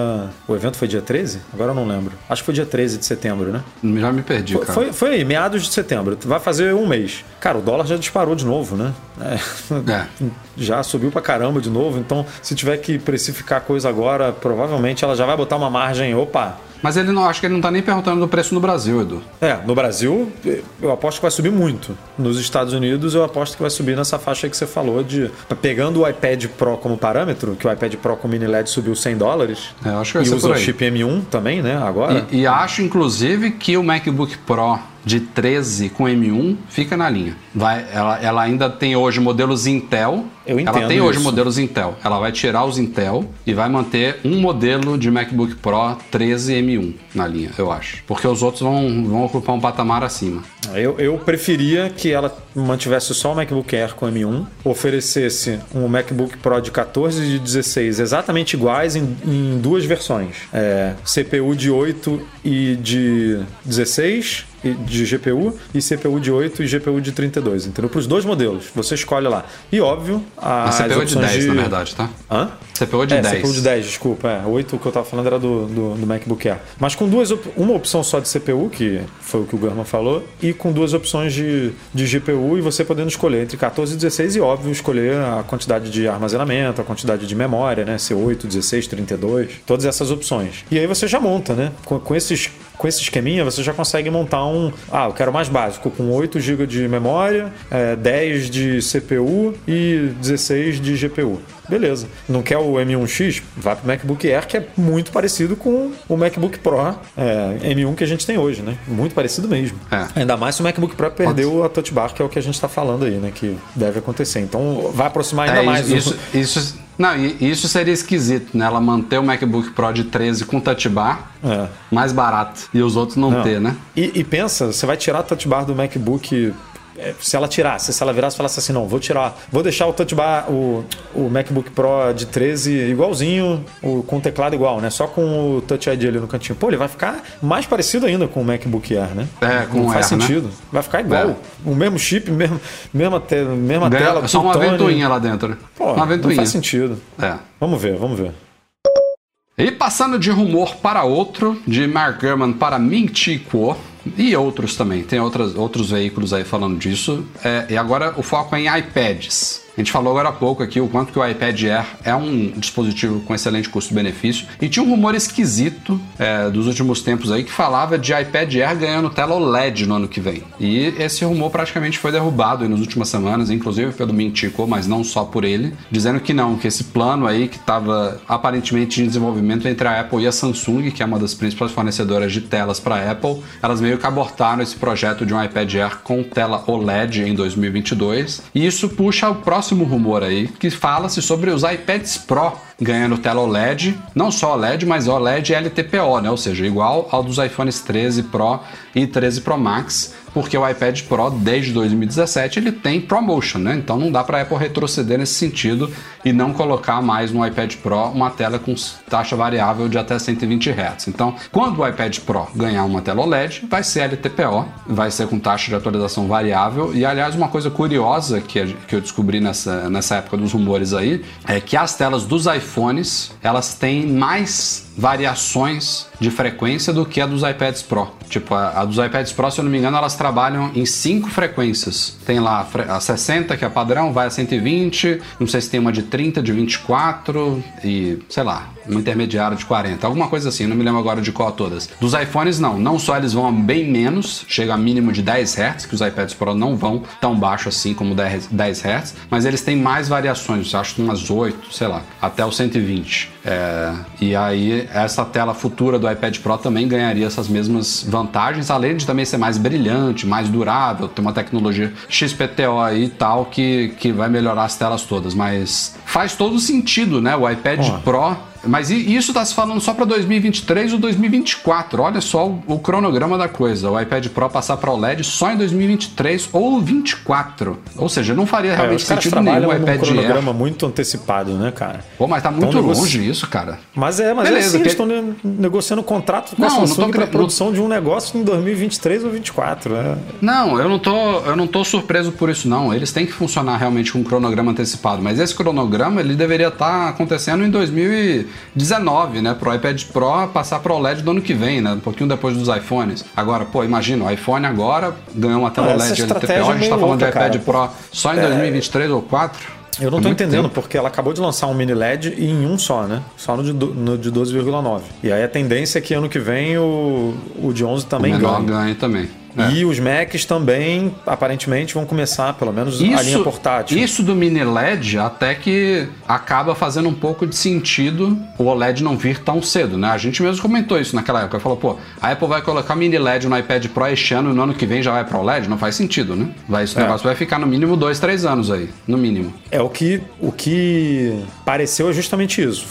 S2: O evento foi dia 13? Agora eu não lembro. Acho que foi dia 13 de setembro, né?
S1: Já me perdi,
S2: Foi,
S1: cara.
S2: foi, foi aí, meados de setembro. Vai fazer um mês. Cara, o dólar já disparou de novo, né? É.
S1: É.
S2: Já subiu pra caramba de novo. Então, se tiver que precificar coisa agora, provavelmente ela já vai botar uma margem. Opa!
S1: Mas ele não acho que ele não tá nem perguntando do preço no Brasil, Edu.
S2: É, no Brasil, eu aposto que vai subir muito. Nos Estados Unidos, eu aposto que vai subir nessa faixa que você falou de. Pegando o iPad Pro como parâmetro, que o iPad Pro com mini LED subiu 100 dólares.
S1: É, eu acho que vai
S2: e
S1: ser
S2: usa o chip M1 também, né? Agora.
S1: E, e acho, inclusive, que o MacBook Pro de 13 com M1 fica na linha. Vai, ela, ela ainda tem hoje modelos Intel.
S2: Eu
S1: ela
S2: entendo
S1: tem hoje
S2: isso.
S1: modelos Intel. Ela vai tirar os Intel e vai manter um modelo de MacBook Pro 13 M1 na linha, eu acho. Porque os outros vão, vão ocupar um patamar acima.
S2: Eu, eu preferia que ela mantivesse só o MacBook Air com M1, oferecesse um MacBook Pro de 14 e de 16 exatamente iguais em, em duas versões: É, CPU de 8 e de 16 e- de GPU e CPU de 8 e GPU de 32, entendeu? Para os dois modelos, você escolhe lá. E óbvio,
S1: A CPU é de
S2: opções
S1: 10, na verdade, tá?
S2: Hã?
S1: CPU de
S2: é,
S1: 10.
S2: CPU de 10, desculpa. É, 8 que eu tava falando era do, do, do MacBook Air. Mas com duas op- uma opção só de CPU, que foi o que o Gurman falou, e com duas opções de, de GPU e você podendo escolher entre 14 e 16 e, óbvio, escolher a quantidade de armazenamento, a quantidade de memória, né? C8, 16, 32, todas essas opções. E aí você já monta, né? Com, com esses com esse esqueminha, você já consegue montar um. Ah, eu quero mais básico, com 8 GB de memória, é, 10 de CPU e 16 de GPU. Beleza. Não quer o M1X? Vai pro MacBook Air, que é muito parecido com o MacBook Pro é, M1 que a gente tem hoje, né? Muito parecido mesmo.
S1: É.
S2: Ainda mais se o MacBook Pro perdeu a Touch Bar, que é o que a gente está falando aí, né? Que deve acontecer. Então vai aproximar ainda
S1: É,
S2: mais. o-
S1: isso, isso, não, e- isso seria esquisito, né? Ela manter o MacBook Pro de 13 com touch bar
S2: É.
S1: mais barato e os outros não,
S2: Não.
S1: ter, né?
S2: E, e pensa, você vai tirar touch bar do MacBook. É, Se ela tirasse, se ela virasse e falasse assim, não, vou tirar, vou deixar o touch bar, o, o MacBook Pro de 13 igualzinho, o, com o teclado igual, né? Só com o Touch ID ali no cantinho. Pô, ele vai ficar mais parecido ainda com o MacBook Air, né?
S1: É, com
S2: não
S1: o
S2: faz
S1: Air, né?
S2: sentido. Vai ficar igual.
S1: É.
S2: O mesmo chip, mesmo, mesma, te, mesma
S1: Ganha-
S2: tela.
S1: só uma ventoinha lá dentro. né?
S2: Pô,
S1: uma
S2: não
S1: ventoinha.
S2: faz sentido.
S1: É.
S2: Vamos ver, vamos ver.
S1: E passando de rumor para outro, de Mark Gurman para Ming Chi Kuo, e outros também, tem outras, outros veículos aí falando disso. É, e agora o foco é em iPads. A gente falou agora há pouco aqui o quanto que o iPad Air é um dispositivo com excelente custo-benefício. E tinha um rumor esquisito é, dos últimos tempos aí que falava de iPad Air ganhando tela OLED no ano que vem. E esse rumor praticamente foi derrubado nas últimas semanas, inclusive pelo Kuo, mas não só por ele, dizendo que não, que esse plano aí que estava aparentemente em desenvolvimento entre a Apple e a Samsung, que é uma das principais fornecedoras de telas para a Apple, elas meio que abortaram esse projeto de um iPad Air com tela OLED em 2022. E isso puxa o próximo rumor aí, que fala-se sobre os iPads Pro ganhando tela OLED, não só OLED, mas OLED LTPO, né? Ou seja, igual ao dos iPhones 13 Pro e 13 Pro Max, porque o iPad Pro desde 2017 ele tem ProMotion, né? Então não dá para a Apple retroceder nesse sentido e não colocar mais no iPad Pro uma tela com taxa variável de até 120 Hz. Então, quando o iPad Pro ganhar uma tela OLED, vai ser LTPO, vai ser com taxa de atualização variável. E aliás, uma coisa curiosa que, que eu descobri nessa, nessa época dos rumores aí é que as telas dos iPhones elas têm mais variações de frequência do que a dos iPads Pro. Tipo, a, a dos iPads Pro, se eu não me engano, elas trabalham em cinco frequências. Tem lá a a 60, que é padrão, vai a 120, não sei se tem uma de 30, de 24 e, sei lá, uma intermediária de 40, alguma coisa assim, não me lembro agora de qual todas. Dos iPhones, não. Não só eles vão bem menos, chega a mínimo de 10 Hz, que os iPads Pro não vão tão baixo assim como 10 10 Hz, mas eles têm mais variações, acho que umas 8, sei lá, até o 120. É, e aí, essa tela futura do iPad Pro também ganharia essas mesmas vantagens, além de também ser mais brilhante, mais durável, ter uma tecnologia XPTO aí e tal, que, que vai melhorar as telas todas. Mas faz todo sentido, né? O iPad
S2: Ó.
S1: Pro. Mas isso tá se falando só para 2023 ou 2024. Olha só o, o cronograma da coisa. O iPad Pro passar para OLED só em 2023 ou 24. Ou seja, não faria
S2: É,
S1: realmente sentido nenhum o iPad Air.
S2: cronograma muito antecipado, né, cara?
S1: Pô, mas tá muito
S2: Então, negoci-
S1: longe isso, cara.
S2: Mas é, mas
S1: Beleza,
S2: é assim,
S1: que-
S2: eles estão ne- negociando contrato com
S1: Não,
S2: a
S1: não tô
S2: Samsung para produção de um negócio em 2023 ou 2024. É.
S1: Não, eu não tô, eu não tô surpreso por isso não. Eles têm que funcionar realmente com um cronograma antecipado, mas esse cronograma ele deveria estar acontecendo em 2019, né, pro iPad Pro passar pro OLED do ano que vem, né, um pouquinho depois dos iPhones. Agora, pô, imagina, o iPhone agora ganhou uma tela OLED LTPO, a
S2: é
S1: gente tá falando de iPad
S2: cara.
S1: Pro só em 2023 ou 4.
S2: Eu não
S1: É
S2: tô entendendo,
S1: tempo.
S2: porque ela acabou de lançar um mini LED em um só, né? Só no de, no de 12,9. E aí a tendência é que ano que vem o, o de 11
S1: O
S2: também
S1: menor
S2: ganhe.
S1: ganha também. É.
S2: E os Macs também, aparentemente, vão começar, pelo menos, a linha portátil.
S1: Isso do mini LED até que acaba fazendo um pouco de sentido o OLED não vir tão cedo, né? A gente mesmo comentou isso naquela época. Falou, pô, a Apple vai colocar mini LED no iPad Pro este ano e no ano que vem já vai para OLED? Não faz sentido, né? Vai, esse
S2: É.
S1: negócio vai ficar no mínimo dois, três anos aí, no mínimo.
S2: É o que, o que pareceu é justamente isso.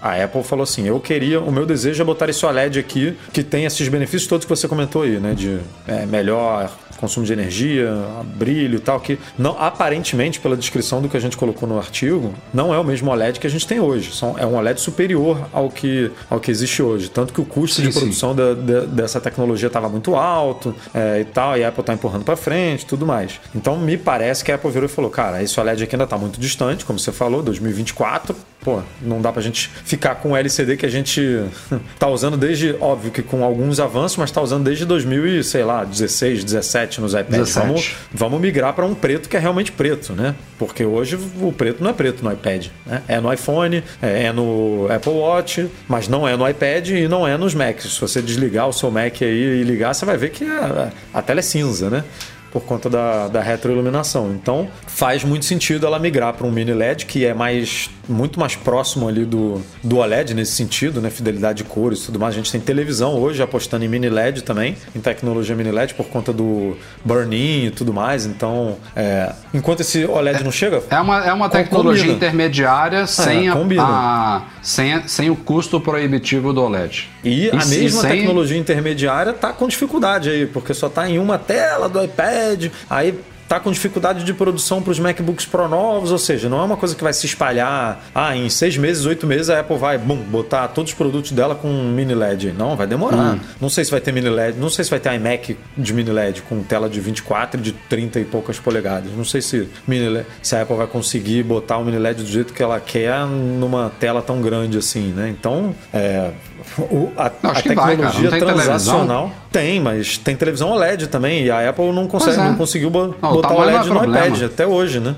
S2: A Apple falou assim: eu queria, o meu desejo é botar esse OLED aqui, que tem esses benefícios todos que você comentou aí, né? De é, melhor consumo de energia, brilho e tal, que não aparentemente, pela descrição do que a gente colocou no artigo, não é o mesmo OLED que a gente tem hoje. São, é um OLED superior ao que, ao que existe hoje. Tanto que o custo
S1: Sim,
S2: de
S1: sim.
S2: produção da- da- dessa tecnologia estava muito alto é, e tal, e a Apple está empurrando para frente tudo mais. Então me parece que a Apple virou e falou: cara, esse OLED aqui ainda está muito distante, como você falou, 2024. Pô, não dá pra gente ficar com o LCD que a gente tá usando desde, óbvio que com alguns avanços, mas tá usando desde 2000 e, sei lá, 16, 17 nos iPads.
S1: 17.
S2: Vamos, vamos migrar para um preto que é realmente preto, né? Porque hoje o preto não é preto no iPad, né? É no iPhone, é é no Apple Watch, mas não é no iPad e não é nos Macs. Se você desligar o seu Mac aí e ligar, você vai ver que a, a tela é cinza, né? Por conta da, da retroiluminação. Então faz muito sentido ela migrar para um mini LED que é mais muito mais próximo ali do, do OLED nesse sentido, né? Fidelidade de cores e tudo mais. A gente tem televisão hoje apostando em mini LED também, em tecnologia mini LED por conta do burn-in e tudo mais. Então, é, enquanto esse OLED não chega,
S1: É uma, é uma tecnologia
S2: combina.
S1: intermediária sem, a-
S2: combina.
S1: a, sem, a- sem o custo proibitivo do OLED.
S2: E, a
S1: se-
S2: mesma
S1: sem-
S2: tecnologia intermediária tá com dificuldade aí, porque só tá em uma tela do iPad, aí tá com dificuldade de produção para os MacBooks Pro novos, ou seja, não é uma coisa que vai se espalhar. Ah, em seis meses, oito meses a Apple vai, bum, botar todos os produtos dela com mini LED. Não, vai demorar.
S1: Hum.
S2: Não sei se vai ter mini LED, não sei se vai ter iMac de mini LED com tela de 24 e de 30 e poucas polegadas. Não sei se, mini LED, se a Apple vai conseguir botar o mini LED do jeito que ela quer numa tela tão grande assim, né? Então, é, o- a,
S1: Não,
S2: a
S1: que vai,
S2: tecnologia
S1: Não tem
S2: transacional tem, mas tem televisão OLED também e a Apple não consegue,
S1: é.
S2: não conseguiu bo-
S1: Não, o
S2: botar
S1: tamanho
S2: OLED no
S1: é problema.
S2: iPad até hoje, né?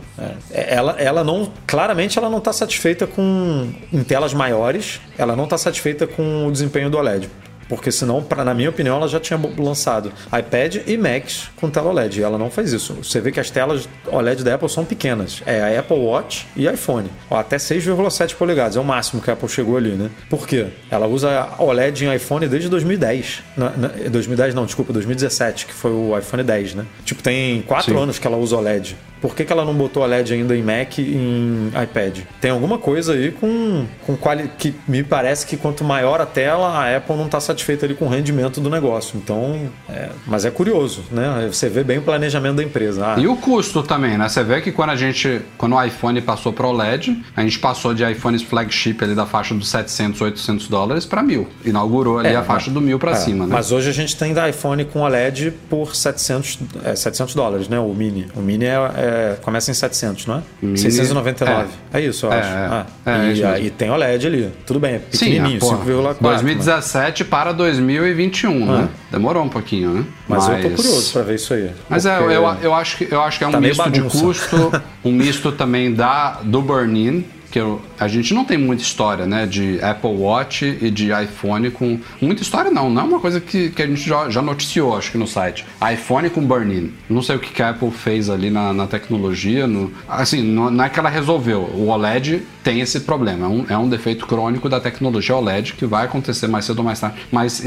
S2: É, Ela, ela não, claramente ela não está satisfeita com em telas maiores, ela não está satisfeita com o desempenho do OLED. Porque senão, pra, na minha opinião, ela já tinha lançado iPad e Macs com tela OLED. E ela não faz isso. Você vê que as telas OLED da Apple são pequenas. É a Apple Watch e iPhone. Ó, até 6,7 polegadas. É o máximo que a Apple chegou ali, né? Por quê? Ela usa OLED em iPhone desde 2010. Na, na, 2010 não, desculpa, 2017, que foi o iPhone 10, né? Tipo, tem 4
S1: Sim.
S2: anos que ela usa OLED. Por que, que ela não botou OLED ainda em Mac e em iPad? Tem alguma coisa aí com, com quali que me parece que quanto maior a tela, a Apple não está satisfeita ali com o rendimento do negócio. Então, é, mas é curioso, né? Você vê bem o planejamento da empresa. Ah,
S1: E o custo também, né? Você vê que quando a gente, quando o iPhone passou para OLED, a gente passou de iPhones flagship ali da faixa dos 700, 800 dólares para mil. Inaugurou ali
S2: É,
S1: a faixa do mil para
S2: É,
S1: cima, né?
S2: Mas hoje a gente tem da iPhone com OLED por 700, é, 700 dólares, né? O Mini. O Mini é, é, começa em 700, não é? 699. É, isso, eu
S1: É,
S2: acho.
S1: é.
S2: Ah,
S1: É, é
S2: e, tem OLED ali. Tudo bem, é
S1: Sim,
S2: pequenininho,
S1: ah, porra,
S2: 5,4.
S1: 2017 para 2021, né? Demorou um pouquinho, né?
S2: Mas, mas eu tô curioso pra ver isso aí.
S1: Mas é,
S2: porque-
S1: eu, eu, acho que, eu acho que é um
S2: Tá
S1: misto de custo, um misto também da, do burn-in, que eu- a gente não tem muita história, né, de Apple Watch e de iPhone com... Muita história não, não é uma coisa que, que a gente já, já noticiou, acho que no site. iPhone com burn-in. Não sei o que, que a Apple fez ali na, na tecnologia, no, assim, não, não é que ela resolveu. O OLED tem esse problema, é um, é um defeito crônico da tecnologia OLED que vai acontecer mais cedo ou mais tarde, mas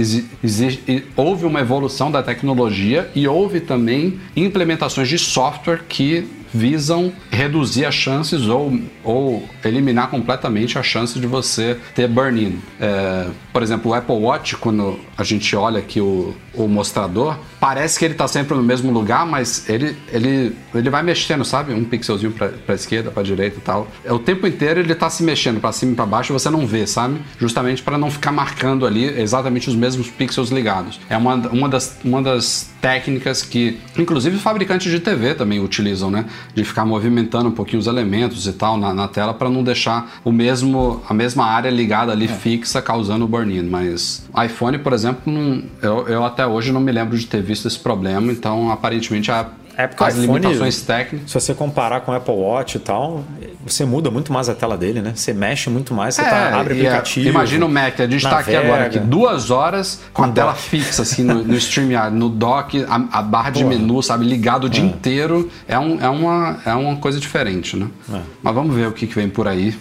S1: houve uma evolução da tecnologia e houve também implementações de software que visam reduzir as chances ou, ou eliminar completamente a chance de você ter burn-in. É, por exemplo, o Apple Watch, quando a gente olha aqui o, o mostrador, parece que ele está sempre no mesmo lugar, mas ele, ele, ele vai mexendo, sabe? Um pixelzinho para esquerda, para direita e tal. É, o tempo inteiro ele está se mexendo para cima e para baixo e você não vê, sabe? Justamente para não ficar marcando ali exatamente os mesmos pixels ligados. É uma, uma, das, uma das técnicas que, inclusive, fabricantes de TV também utilizam, né? De ficar movimentando um pouquinho os elementos e tal na, na tela para não deixar o mesmo, a mesma área ligada ali fixa, causando burn-in. Mas iPhone, por exemplo, não- eu, eu até hoje não me lembro de ter visto esse problema, então aparentemente a,
S2: É porque o
S1: as
S2: iPhone-
S1: limitações técnicas.
S2: Se você comparar com o Apple Watch e tal, você muda muito mais a tela dele, né? Você mexe muito mais, você tá, abre
S1: e é-
S2: aplicativo.
S1: imagina o Mac, a gente tá aqui agora aqui duas horas com a tela
S2: dock.
S1: fixa assim no, no StreamYard, no dock, a, a barra de
S2: Porra.
S1: menu, sabe, ligado o dia inteiro. É, um, é, uma, é uma coisa diferente, né?
S2: É.
S1: Mas vamos ver o que, que vem por aí.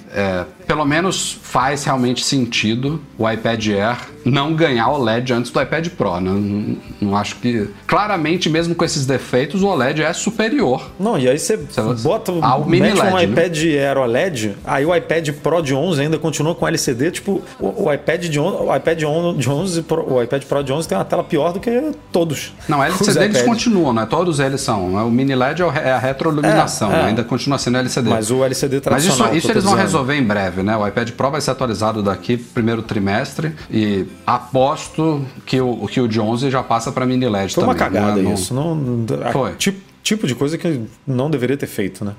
S1: É, pelo menos faz realmente sentido o iPad Air não ganhar o OLED antes do iPad Pro, né? Não, não acho que. Claramente, mesmo com esses defeitos, o OLED é superior.
S2: Não, e aí você bota,
S1: Ah, o mini
S2: mete um
S1: LED, né?
S2: iPad Air OLED, aí o iPad Pro de 11 ainda continua com LCD, tipo, o, o iPad de 11, o iPad on- de 11, Pro- o iPad Pro de 11 tem uma tela pior do que todos.
S1: Não, LCD eles continuam, né? Todos eles são. O mini LED é é a retroiluminação,
S2: É, é.
S1: né? ainda continua sendo LCD.
S2: Mas o LCD
S1: Mas
S2: tradicional.
S1: isso,
S2: que
S1: isso
S2: tô
S1: eles vão resolver em breve, né? O iPad Pro vai ser atualizado daqui primeiro trimestre e aposto que o, que o de 11 já passa para mini LED
S2: Foi
S1: também.
S2: uma cagada
S1: não é- não-
S2: isso. Não,
S1: Foi.
S2: Tipo, tipo de coisa que não deveria ter feito, né?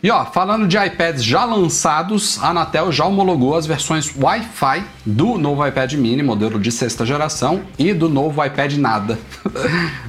S1: E ó, falando de iPads já lançados, a Anatel já homologou as versões Wi-Fi do novo iPad mini, modelo de sexta geração, e do novo iPad nada,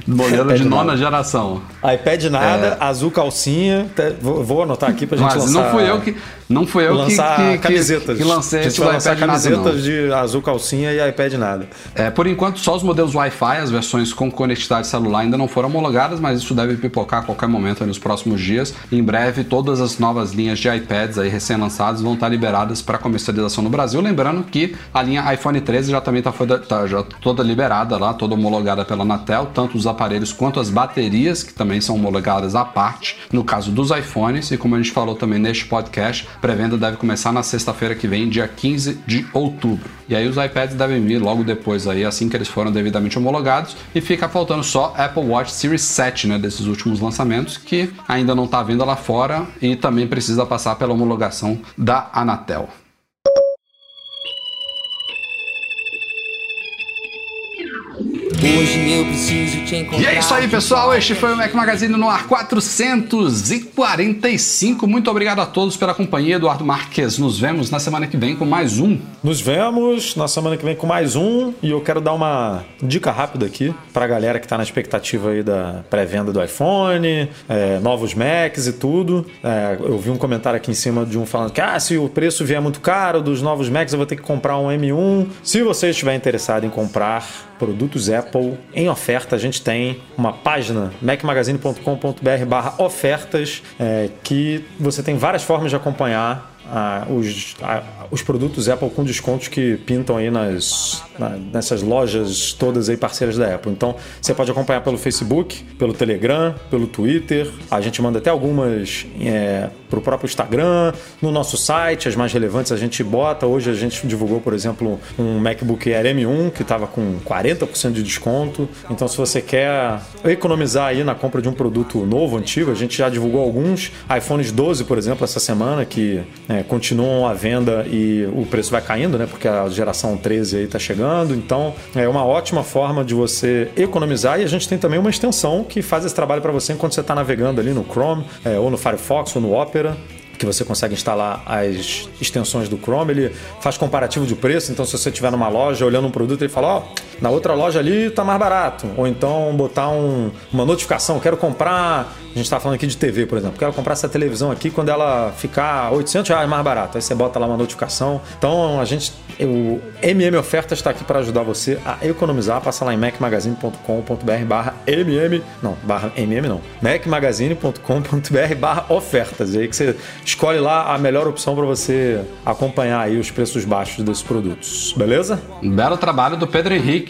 S1: modelo
S2: iPad
S1: de nona
S2: nada.
S1: geração.
S2: iPad nada, azul calcinha. até- vou, vou anotar aqui pra gente
S1: É. Mas
S2: lançar.
S1: não fui eu que não fui eu que,
S2: lançar
S1: que, que,
S2: camisetas.
S1: que lancei
S2: a gente
S1: esse
S2: vai
S1: do
S2: lançar
S1: iPad nada,
S2: camisetas de azul calcinha e iPad nada.
S1: É, por enquanto, só os modelos Wi-Fi, as versões com conectividade celular ainda não foram homologadas, mas isso deve pipocar a qualquer momento nos próximos dias. Em breve, todas as novas linhas de iPads aí recém-lançadas vão estar liberadas para comercialização no Brasil. Lembrando que a linha iPhone 13 já também está já toda liberada lá, toda homologada pela Anatel, tanto os aparelhos quanto as baterias, que também são homologadas à parte, no caso dos iPhones. E como a gente falou também neste podcast, pré-venda deve começar na sexta-feira que vem, dia 15 de outubro. E aí os iPads devem vir logo depois aí, assim que eles foram devidamente homologados. E fica faltando só Apple Watch Series 7, né, desses últimos lançamentos, que ainda não está vindo lá fora e também precisa passar pela homologação da Anatel.
S3: Hoje eu preciso te encontrar.
S1: E é isso aí, pessoal. Este foi o Mac Magazine no ar 445. Muito obrigado a todos pela companhia. Eduardo Marques, nos vemos na semana que vem com mais um.
S2: Nos vemos na semana que vem com mais um. E eu quero dar uma dica rápida aqui pra galera que tá na expectativa aí da pré-venda do iPhone, é, novos Macs e tudo. É, eu vi um comentário aqui em cima de um falando que ah, se o preço vier muito caro dos novos Macs, eu vou ter que comprar um M1. Se você estiver interessado em comprar produtos Apple em oferta, a gente tem uma página macmagazine.com.br barra ofertas é, que você tem várias formas de acompanhar ah, os, ah, os produtos Apple com descontos que pintam aí nas, na- nessas lojas todas aí parceiras da Apple. Então você pode acompanhar pelo Facebook, pelo Telegram, pelo Twitter. A gente manda até algumas é, pro próprio Instagram, no nosso site, as mais relevantes a gente bota. Hoje a gente divulgou, por exemplo, um MacBook Air M1 que estava com 40% de desconto. Então, se você quer economizar aí na compra de um produto novo, antigo, a gente já divulgou alguns iPhones 12, por exemplo, essa semana, que é, continuam à venda e o preço vai caindo, né? Porque a geração 13 aí tá chegando. Então, é uma ótima forma de você economizar. E a gente tem também uma extensão que faz esse trabalho para você enquanto você está navegando ali no Chrome, é, ou no Firefox, ou no Opera que você consegue instalar as extensões do Chrome, ele faz comparativo de preço, então se você estiver numa loja olhando um produto, ele fala, ó, oh, na outra loja ali tá mais barato. Ou então botar um, uma notificação, quero comprar, a gente tá falando aqui de TV, por exemplo, quero comprar essa televisão aqui quando ela ficar 800 reais mais barato. Aí você bota lá uma notificação. Então a gente, o MM Ofertas está aqui para ajudar você a economizar. Passa lá em macmagazine.com.br barra MM, não, barra MM não, macmagazine.com.br barra ofertas. E aí que você escolhe lá a melhor opção para você acompanhar aí os preços baixos desses produtos, beleza?
S1: Belo trabalho do Pedro Henrique,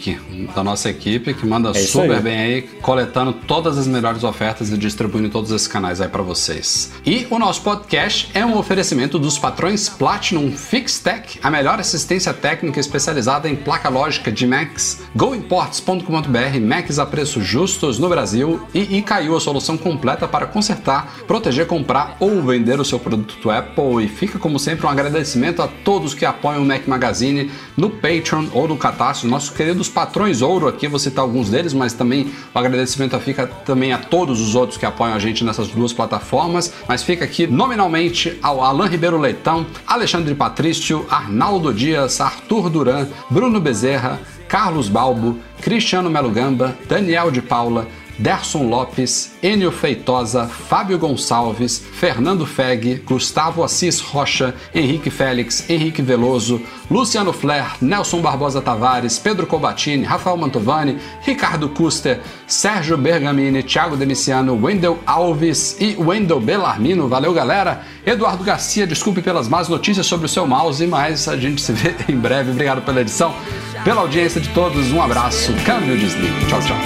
S1: da nossa equipe, que manda
S2: É
S1: super
S2: aí.
S1: bem aí, coletando todas as melhores ofertas e distribuindo todos esses canais aí para vocês. E o nosso podcast é um oferecimento dos patrões Platinum FixTech, a melhor assistência técnica especializada em placa lógica de Macs, goimports.com.br, Macs a preços justos no Brasil e Icaiu, a solução completa para consertar, proteger, comprar ou vender o seu produto Apple. E fica, como sempre, um agradecimento a todos que apoiam o Mac Magazine no Patreon ou no Catarse, nossos queridos patrões ouro aqui, vou citar alguns deles, mas também o agradecimento fica também a todos os outros que apoiam a gente nessas duas plataformas, mas fica aqui nominalmente ao Alan Ribeiro Leitão, Alexandre Patrício, Arnaldo Dias, Arthur Duran, Bruno Bezerra, Carlos Balbo, Cristiano Melo Gamba, Daniel de Paula, Derson Lopes, Enio Feitosa, Fábio Gonçalves, Fernando Feg, Gustavo Assis Rocha, Henrique Félix, Henrique Veloso, Luciano Flair, Nelson Barbosa Tavares, Pedro Cobatini, Rafael Mantovani, Ricardo Custer, Sérgio Bergamini, Thiago Demiciano, Wendel Alves e Wendel Bellarmino. Valeu, galera! Eduardo Garcia, desculpe pelas más notícias sobre o seu mouse, mas a gente se vê em breve. Obrigado pela edição, pela audiência de todos. Um abraço, câmbio desligue. Tchau, tchau.